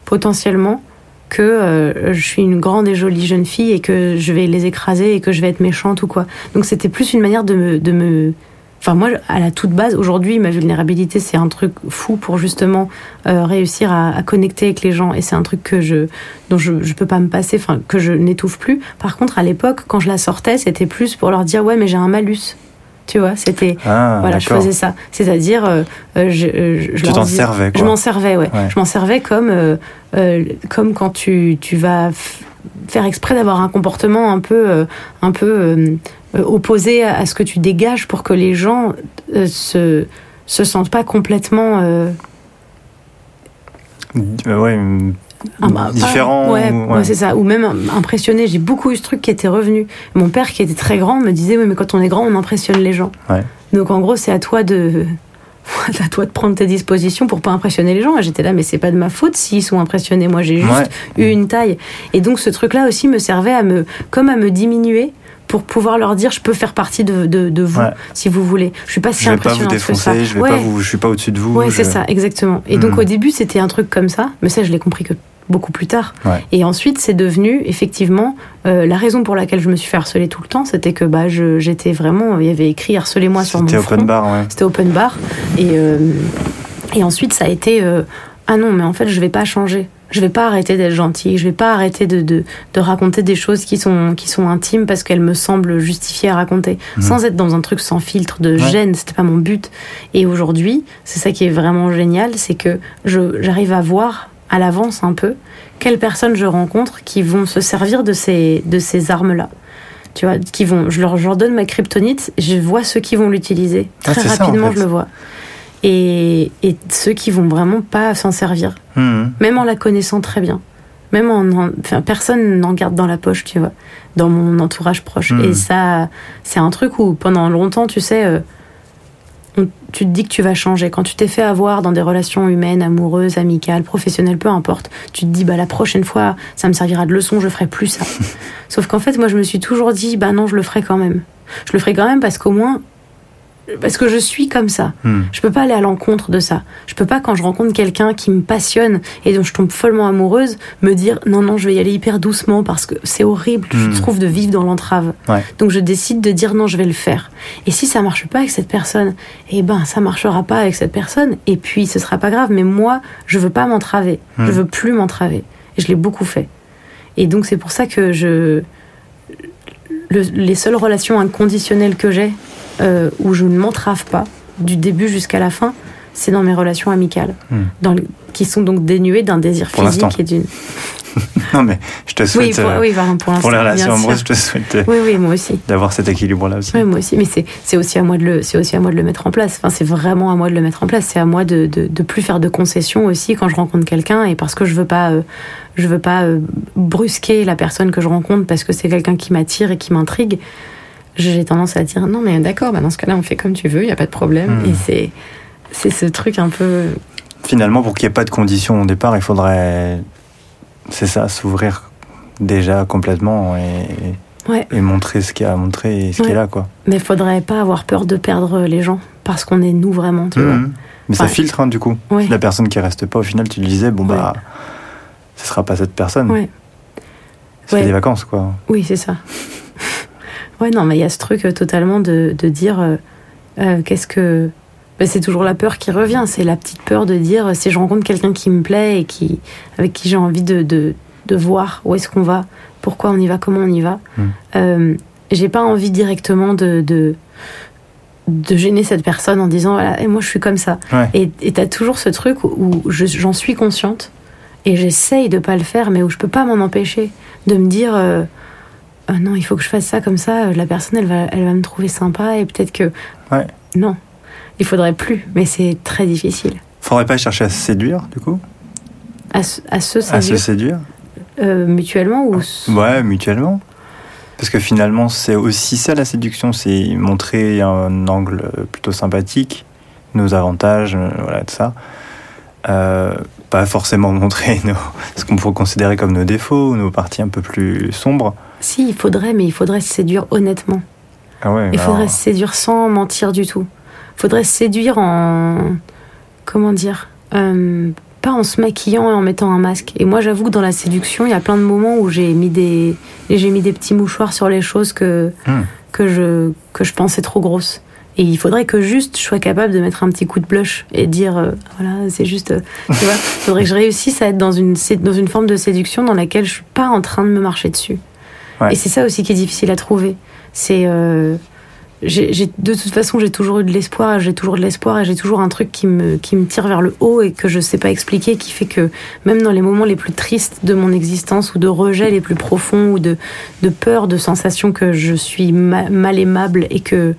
potentiellement que euh, je suis une grande et jolie jeune fille et que je vais les écraser et que je vais être méchante ou quoi. Donc c'était plus une manière de me, de me... Enfin moi, à la toute base, aujourd'hui, ma vulnérabilité, c'est un truc fou pour justement euh, réussir à, connecter avec les gens. Et c'est un truc que je, dont je ne peux pas me passer, enfin que je n'étouffe plus. Par contre, à l'époque, quand je la sortais, c'était plus pour leur dire, ouais, mais j'ai un malus tu vois c'était ah, voilà je faisais ça. C'est-à-dire euh, euh, je, euh, je, tu t'en servais je m'en servais ouais. je m'en servais comme comme quand tu, tu vas faire exprès d'avoir un comportement un peu un peu opposé à ce que tu dégages pour que les gens se se sentent pas complètement ouais ah bah, différent. Ouais, c'est ça. Ou même impressionné. J'ai beaucoup eu ce truc qui était revenu. Mon père, qui était très grand, me disait Oui, mais quand on est grand, on impressionne les gens. Donc en gros, c'est à toi de. à toi de prendre tes dispositions pour pas impressionner les gens. J'étais là, mais c'est pas de ma faute s'ils sont impressionnés. Moi, j'ai juste eu une taille. Et donc, ce truc-là aussi me servait à me, comme à me diminuer pour pouvoir leur dire je peux faire partie de, de, vous si vous voulez. Je suis pas si je vais pas vous défoncer, Je vais pas vous, je suis pas au-dessus de vous. Ouais, c'est ça, exactement. Et donc hmm. au début c'était un truc comme ça, mais ça je l'ai compris que beaucoup plus tard. Et ensuite, c'est devenu effectivement euh, la raison pour laquelle je me suis fait harceler tout le temps, c'était que bah j'étais vraiment, il y avait écrit harcelez-moi sur mon. C'était open bar, ouais. C'était open bar. Et euh, et ensuite, ça a été euh, ah non, mais en fait, je vais pas changer. Je vais pas arrêter d'être gentille. Je vais pas arrêter de, de, de, raconter des choses qui sont qui sont intimes parce qu'elles me semblent justifiées à raconter, mhm. sans être dans un truc sans filtre de gêne. C'était pas mon but. Et aujourd'hui, c'est ça qui est vraiment génial, c'est que je j'arrive à voir à l'avance un peu quelles personnes je rencontre qui vont se servir de ces, de ces armes-là. Tu vois, qui vont, je leur, je donne ma kryptonite, je vois ceux qui vont l'utiliser. Ah, Très rapidement, je le vois. Et, et, ceux qui vont vraiment pas s'en servir. Hmm. Même en la connaissant très bien. Même en, enfin, personne n'en garde dans la poche, tu vois, dans mon entourage proche. Hmm. Et ça, c'est un truc où pendant longtemps, tu sais, euh, tu te dis que tu vas changer. Quand tu t'es fait avoir dans des relations humaines, amoureuses, amicales, professionnelles, peu importe, tu te dis bah la prochaine fois, ça me servira de leçon, je ferai plus ça. Sauf qu'en fait, moi, je me suis toujours dit bah non, je le ferai quand même. Je le ferai quand même parce qu'au moins, parce que je suis comme ça. Hmm. Je peux pas aller à l'encontre de ça. Je peux pas quand je rencontre quelqu'un qui me passionne et dont je tombe follement amoureuse, me dire non non, je vais y aller hyper doucement parce que c'est horrible, je hmm. trouve de vivre dans l'entrave. Donc je décide de dire non, je vais le faire. Et si ça marche pas avec cette personne, eh ben ça marchera pas avec cette personne et puis ce sera pas grave, mais moi, je veux pas m'entraver. Je hmm. veux plus m'entraver. Et je l'ai beaucoup fait. Et donc c'est pour ça que je les seules relations inconditionnelles que j'ai, euh, où je ne m'entrave pas du début jusqu'à la fin, c'est dans mes relations amicales, hmm. dans qui sont donc dénuées d'un désir physique et d'une. non, mais je te souhaite. Oui, pour, oui, pour, pour les relations amoureuses, je te souhaite. Oui, oui, moi aussi. D'avoir cet équilibre-là aussi. Oui, moi aussi. Mais c'est aussi à moi de le, c'est aussi à moi de le mettre en place. Enfin, c'est vraiment à moi de le mettre en place. C'est à moi de, de, de, plus faire de concessions aussi quand je rencontre quelqu'un et parce que je veux pas, euh, je veux pas euh, brusquer la personne que je rencontre parce que c'est quelqu'un qui m'attire et qui m'intrigue. J'ai tendance à dire non, mais d'accord, bah dans ce cas-là, on fait comme tu veux, il y a pas de problème. Hmm. Et c'est, c'est ce truc un peu. Finalement, pour qu'il n'y ait pas de conditions au départ, il faudrait, c'est ça, s'ouvrir déjà complètement et, Ouais. et montrer ce qu'il y a à montrer et ce qui Ouais. est là, quoi. Mais il faudrait pas avoir peur de perdre les gens parce qu'on est nous vraiment, tu vois. Mhm. Mais ça filtre, hein, du coup. Ouais. La personne qui reste pas, au final, tu le disais, bon, bah, ce sera pas cette personne. Ouais. C'est des vacances, quoi. Oui, c'est ça. Ouais, non, mais il y a ce truc euh, totalement de, de dire euh, euh, qu'est-ce que. Ben, c'est toujours la peur qui revient. C'est la petite peur de dire si je rencontre quelqu'un qui me plaît et qui, avec qui j'ai envie de, de, de voir où est-ce qu'on va, pourquoi on y va, comment on y va. Mm. Euh, j'ai pas envie directement de, de, de gêner cette personne en disant voilà, et moi je suis comme ça. Ouais. Et et t'as toujours ce truc où je- j'en suis consciente et j'essaye de pas le faire, mais où je peux pas m'en empêcher de me dire euh, Ah non, il faut que je fasse ça comme ça. euh, La personne, elle va, elle va me trouver sympa et peut-être que Ouais. non, il faudrait plus. Mais c'est très difficile Faudrait pas chercher à se séduire, du coup? À, se- à se À se séduire séduire euh, mutuellement ou s- Ouais, mutuellement. Parce que finalement, c'est aussi ça la séduction, c'est montrer un angle plutôt sympathique, nos avantages, euh, voilà, tout ça. Euh, pas forcément montrer nos, ce qu'on pourrait considérer comme nos défauts, nos parties un peu plus sombres. Si, il faudrait, mais il faudrait se séduire honnêtement. Ah ouais, Il alors, faudrait se séduire sans mentir du tout. Il faudrait se séduire en. Comment dire Euh, Pas en se maquillant et en mettant un masque. Et moi, j'avoue que dans la séduction, il y a plein de moments où j'ai mis des, j'ai mis des petits mouchoirs sur les choses que, Hmm. que, je, que je pensais trop grosses. Et il faudrait que juste je sois capable de mettre un petit coup de blush et dire euh, voilà, c'est juste. euh, tu vois, il faudrait que je réussisse à être dans une, dans une forme de séduction dans laquelle je suis pas en train de me marcher dessus. Ouais. Et c'est ça aussi qui est difficile à trouver. C'est. euh, j'ai- de toute façon, j'ai toujours eu de l'espoir, j'ai toujours de l'espoir et j'ai toujours un truc qui me, qui me tire vers le haut et que je sais pas expliquer, qui fait que même dans les moments les plus tristes de mon existence ou de rejet les plus profonds ou de, de peur, de sensation que je suis ma- mal aimable et que,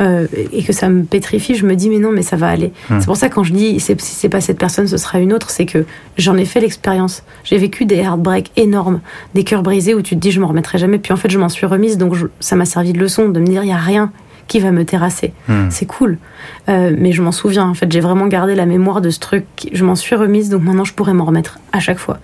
euh, et que ça me pétrifie, je me dis mais non, mais ça va aller. Hmm. C'est pour ça quand je dis si c'est pas cette personne, ce sera une autre, c'est que j'en ai fait l'expérience. J'ai vécu des heartbreaks énormes, des cœurs brisés où tu te dis je m'en remettrai jamais, puis en fait je m'en suis remise, donc je- ça m'a servi de leçon de me dire il y a rien qui va me terrasser. Hmm. C'est cool. Euh, mais je m'en souviens, en fait, j'ai vraiment gardé la mémoire de ce truc. Je m'en suis remise, donc maintenant je pourrais m'en remettre à chaque fois.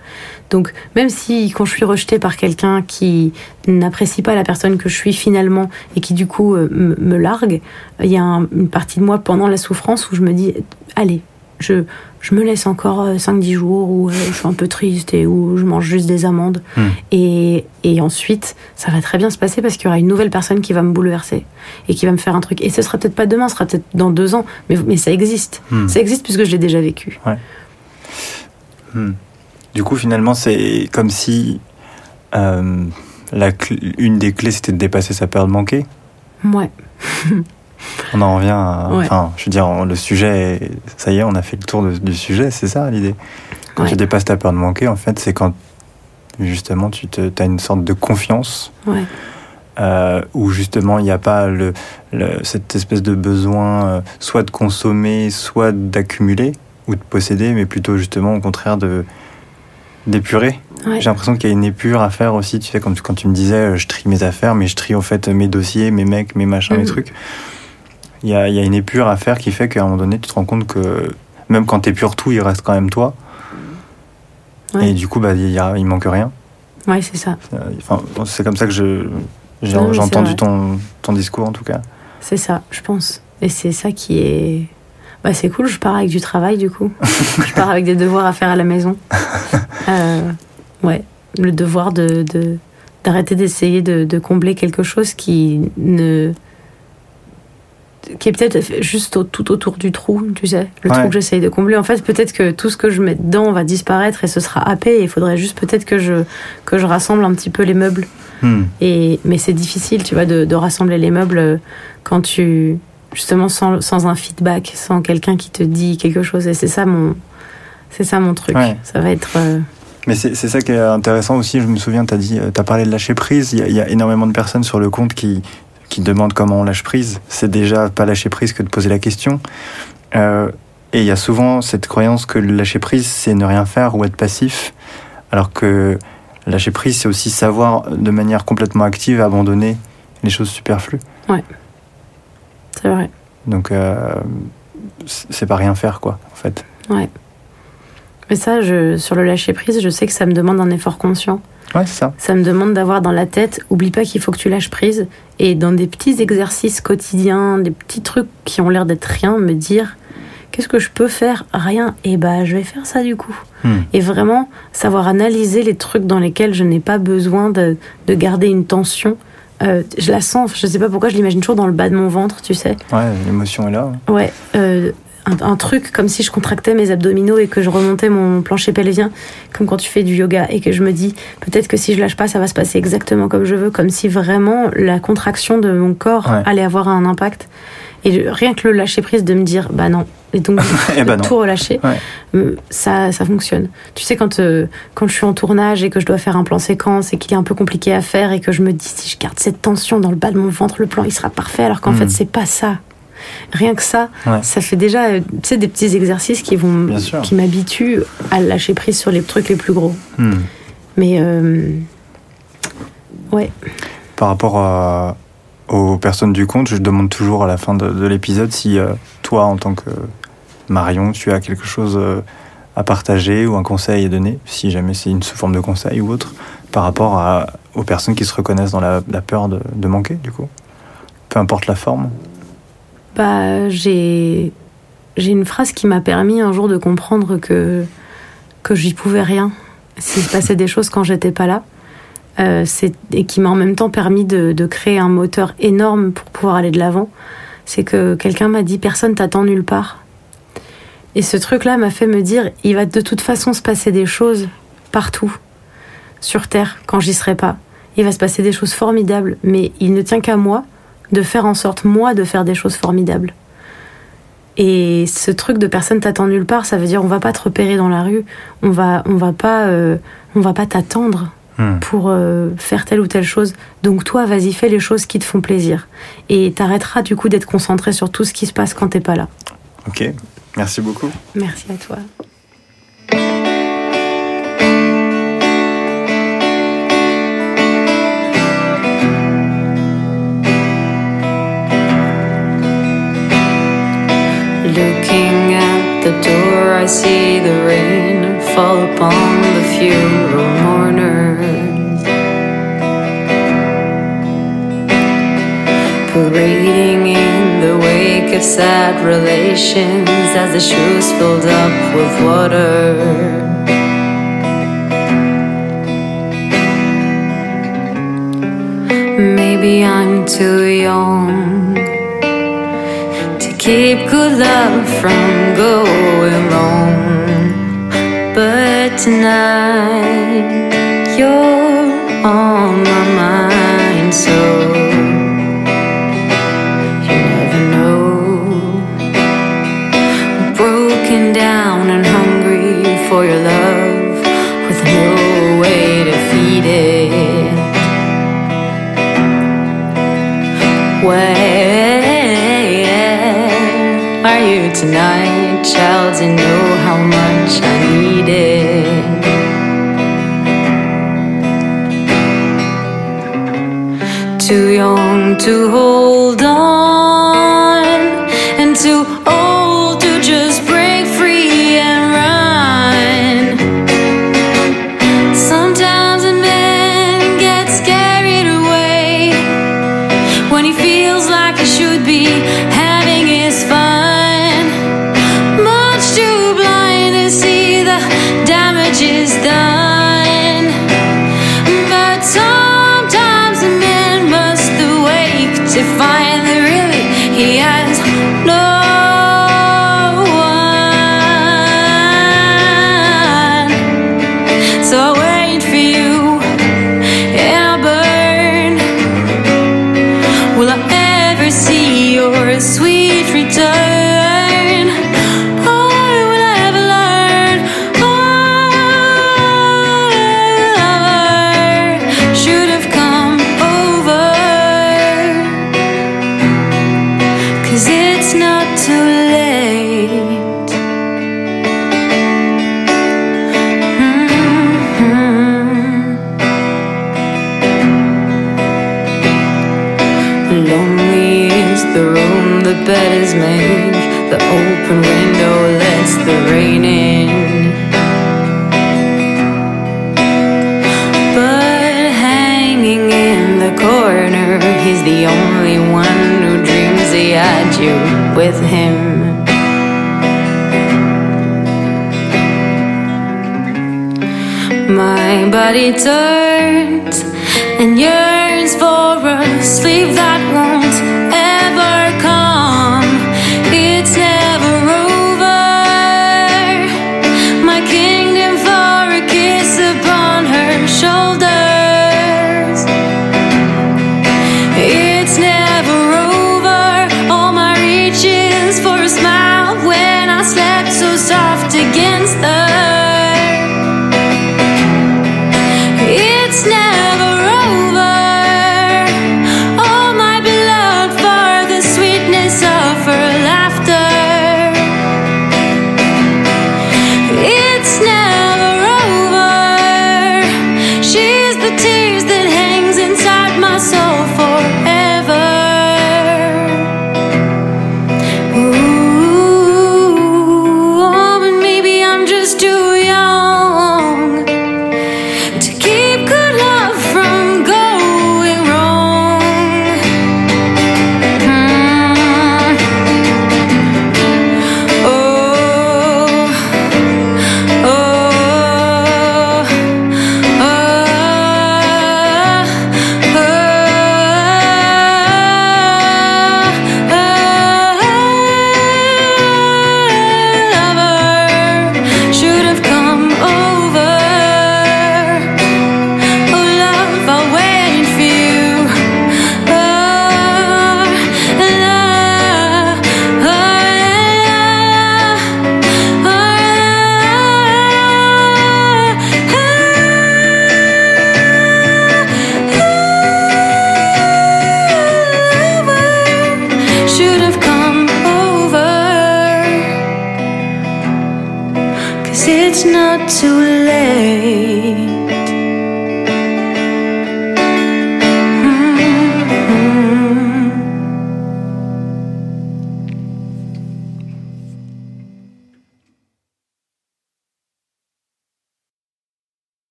Donc, même si quand je suis rejetée par quelqu'un qui n'apprécie pas la personne que je suis finalement et qui du coup euh, me, me largue, il y a un- une partie de moi pendant la souffrance où je me dis, allez, je, je me laisse encore 5-10 jours où euh, je suis un peu triste et où je mange juste des amandes. Hmm. Et, et ensuite, ça va très bien se passer parce qu'il y aura une nouvelle personne qui va me bouleverser et qui va me faire un truc. Et ce sera peut-être pas demain, ce sera peut-être dans deux ans, mais, mais ça existe. Hmm. Ça existe puisque je l'ai déjà vécu. Hmm. Du coup, finalement, c'est comme si euh, la une des clés, c'était de dépasser sa peur de manquer. Ouais. On en revient à. Ouais. Enfin, je veux dire, on- le sujet, est- ça y est, on a fait le tour de- du sujet, c'est ça l'idée? Quand Ouais. tu dépasses ta peur de manquer, en fait, c'est quand justement tu te, as une sorte de confiance Ouais. euh, où justement il n'y a pas le, le- cette espèce de besoin euh, soit de consommer, soit d'accumuler ou de posséder, mais plutôt justement au contraire de d'épurer. Ouais. J'ai l'impression qu'il y a une épure à faire aussi, tu sais, comme quand tu me disais, euh, je trie mes affaires, mais je trie en fait mes dossiers, mes mecs, mes machins, mes Mhm. trucs. Il y a, y a une épure à faire qui fait qu'à un moment donné, tu te rends compte que même quand t'épures tout, il reste quand même toi. Ouais. Et du coup, bah, il, y a, il manque rien. Ouais, c'est ça. Enfin, c'est comme ça que je, j'ai, Non, entendu ton, ton discours en tout cas. C'est ça, je pense. Et c'est ça qui est. Bah, c'est cool, je pars avec du travail du coup. je pars avec des devoirs à faire à la maison. Euh, ouais, le devoir de. de- d'arrêter d'essayer de, de combler quelque chose qui ne qui est peut-être juste au- tout autour du trou, tu sais, le Ouais. trou que j'essaye de combler. En fait, peut-être que tout ce que je mets dedans va disparaître et ce sera happé. Il faudrait juste peut-être que je que je rassemble un petit peu les meubles. Hmm. Et, mais c'est difficile, tu vois, de, de rassembler les meubles euh, quand tu. Justement, sans, sans un feedback, sans quelqu'un qui te dit quelque chose. Et c'est ça mon. C'est ça mon truc. Ouais. Ça va être. euh, Mais c'est ça qui est intéressant aussi. Je me souviens, tu as, dit, as parlé de lâcher prise. Il y, a énormément de personnes sur le compte qui, qui demandent comment on lâche prise. C'est déjà pas lâcher prise que de poser la question. Euh, et il y a souvent cette croyance que lâcher prise, c'est ne rien faire ou être passif. Alors que lâcher prise, c'est aussi savoir de manière complètement active abandonner les choses superflues. Ouais. C'est vrai. Donc, euh, c'est pas rien faire, quoi, en fait. Ouais. Mais ça, je, sur le lâcher prise, je sais que ça me demande un effort conscient. Ouais, ça. Ça me demande d'avoir dans la tête, oublie pas qu'il faut que tu lâches prise. Et dans des petits exercices quotidiens, des petits trucs qui ont l'air d'être rien, me dire, qu'est-ce que je peux faire? Rien. Et bah, je vais faire ça du coup. Hmm. Et vraiment, savoir analyser les trucs dans lesquels je n'ai pas besoin de, de garder une tension. Euh, je la sens, je sais pas pourquoi, je l'imagine toujours dans le bas de mon ventre, tu sais. Ouais, l'émotion est là. Ouais, euh, un, truc comme si je contractais mes abdominaux et que je remontais mon plancher pelvien, comme quand tu fais du yoga, et que je me dis peut-être que si je lâche pas, ça va se passer exactement comme je veux, comme si vraiment la contraction de mon corps allait avoir un impact. Et rien que le lâcher prise de me dire bah non, et donc eh ben tout relâcher, euh, ça, ça fonctionne. Tu sais, quand, euh, quand je suis en tournage et que je dois faire un plan séquence et qu'il est un peu compliqué à faire et que je me dis si je garde cette tension dans le bas de mon ventre, le plan il sera parfait, alors qu'en hmm. fait c'est pas ça. Rien que ça, ça fait déjà euh, des petits exercices qui vont qui m'habituent à lâcher prise sur les trucs les plus gros. Hmm. Mais euh, ouais. Par rapport aux personnes du compte, je demande toujours à la fin de, l'épisode si euh, toi, en tant que Marion, tu as quelque chose à partager ou un conseil à donner, si jamais c'est une sous forme de conseil ou autre, par rapport à, aux personnes qui se reconnaissent dans la, peur de, de manquer, du coup. Peu importe la forme bah, j'ai j'ai une phrase qui m'a permis un jour de comprendre que que j'y pouvais rien s'il se passait des choses quand j'étais pas là. Euh, et qui m'a en même temps permis de, de, créer un moteur énorme pour pouvoir aller de l'avant. C'est que quelqu'un m'a dit personne t'attend nulle part. Et ce truc-là m'a fait me dire il va de toute façon se passer des choses partout sur Terre quand j'y serai pas. Il va se passer des choses formidables, mais il ne tient qu'à moi de faire en sorte, moi, de faire des choses formidables. Et ce truc de personne t'attend nulle part, ça veut dire on va pas te repérer dans la rue, on va, on va pas, euh, on va pas t'attendre hmm. pour euh, faire telle ou telle chose. Donc toi, vas-y, fais les choses qui te font plaisir. Et t'arrêteras du coup d'être concentré sur tout ce qui se passe quand t'es pas là. Ok, merci beaucoup. Merci à toi. I see the rain fall upon the funeral mourners. Parading in the wake of sad relations as the shoes filled up with water. Maybe I'm too young to keep good love from going tonight, you're on my mind, so you never know. Broken down and hungry for your love, with no way to feed it. Where are you tonight, child? To know to hold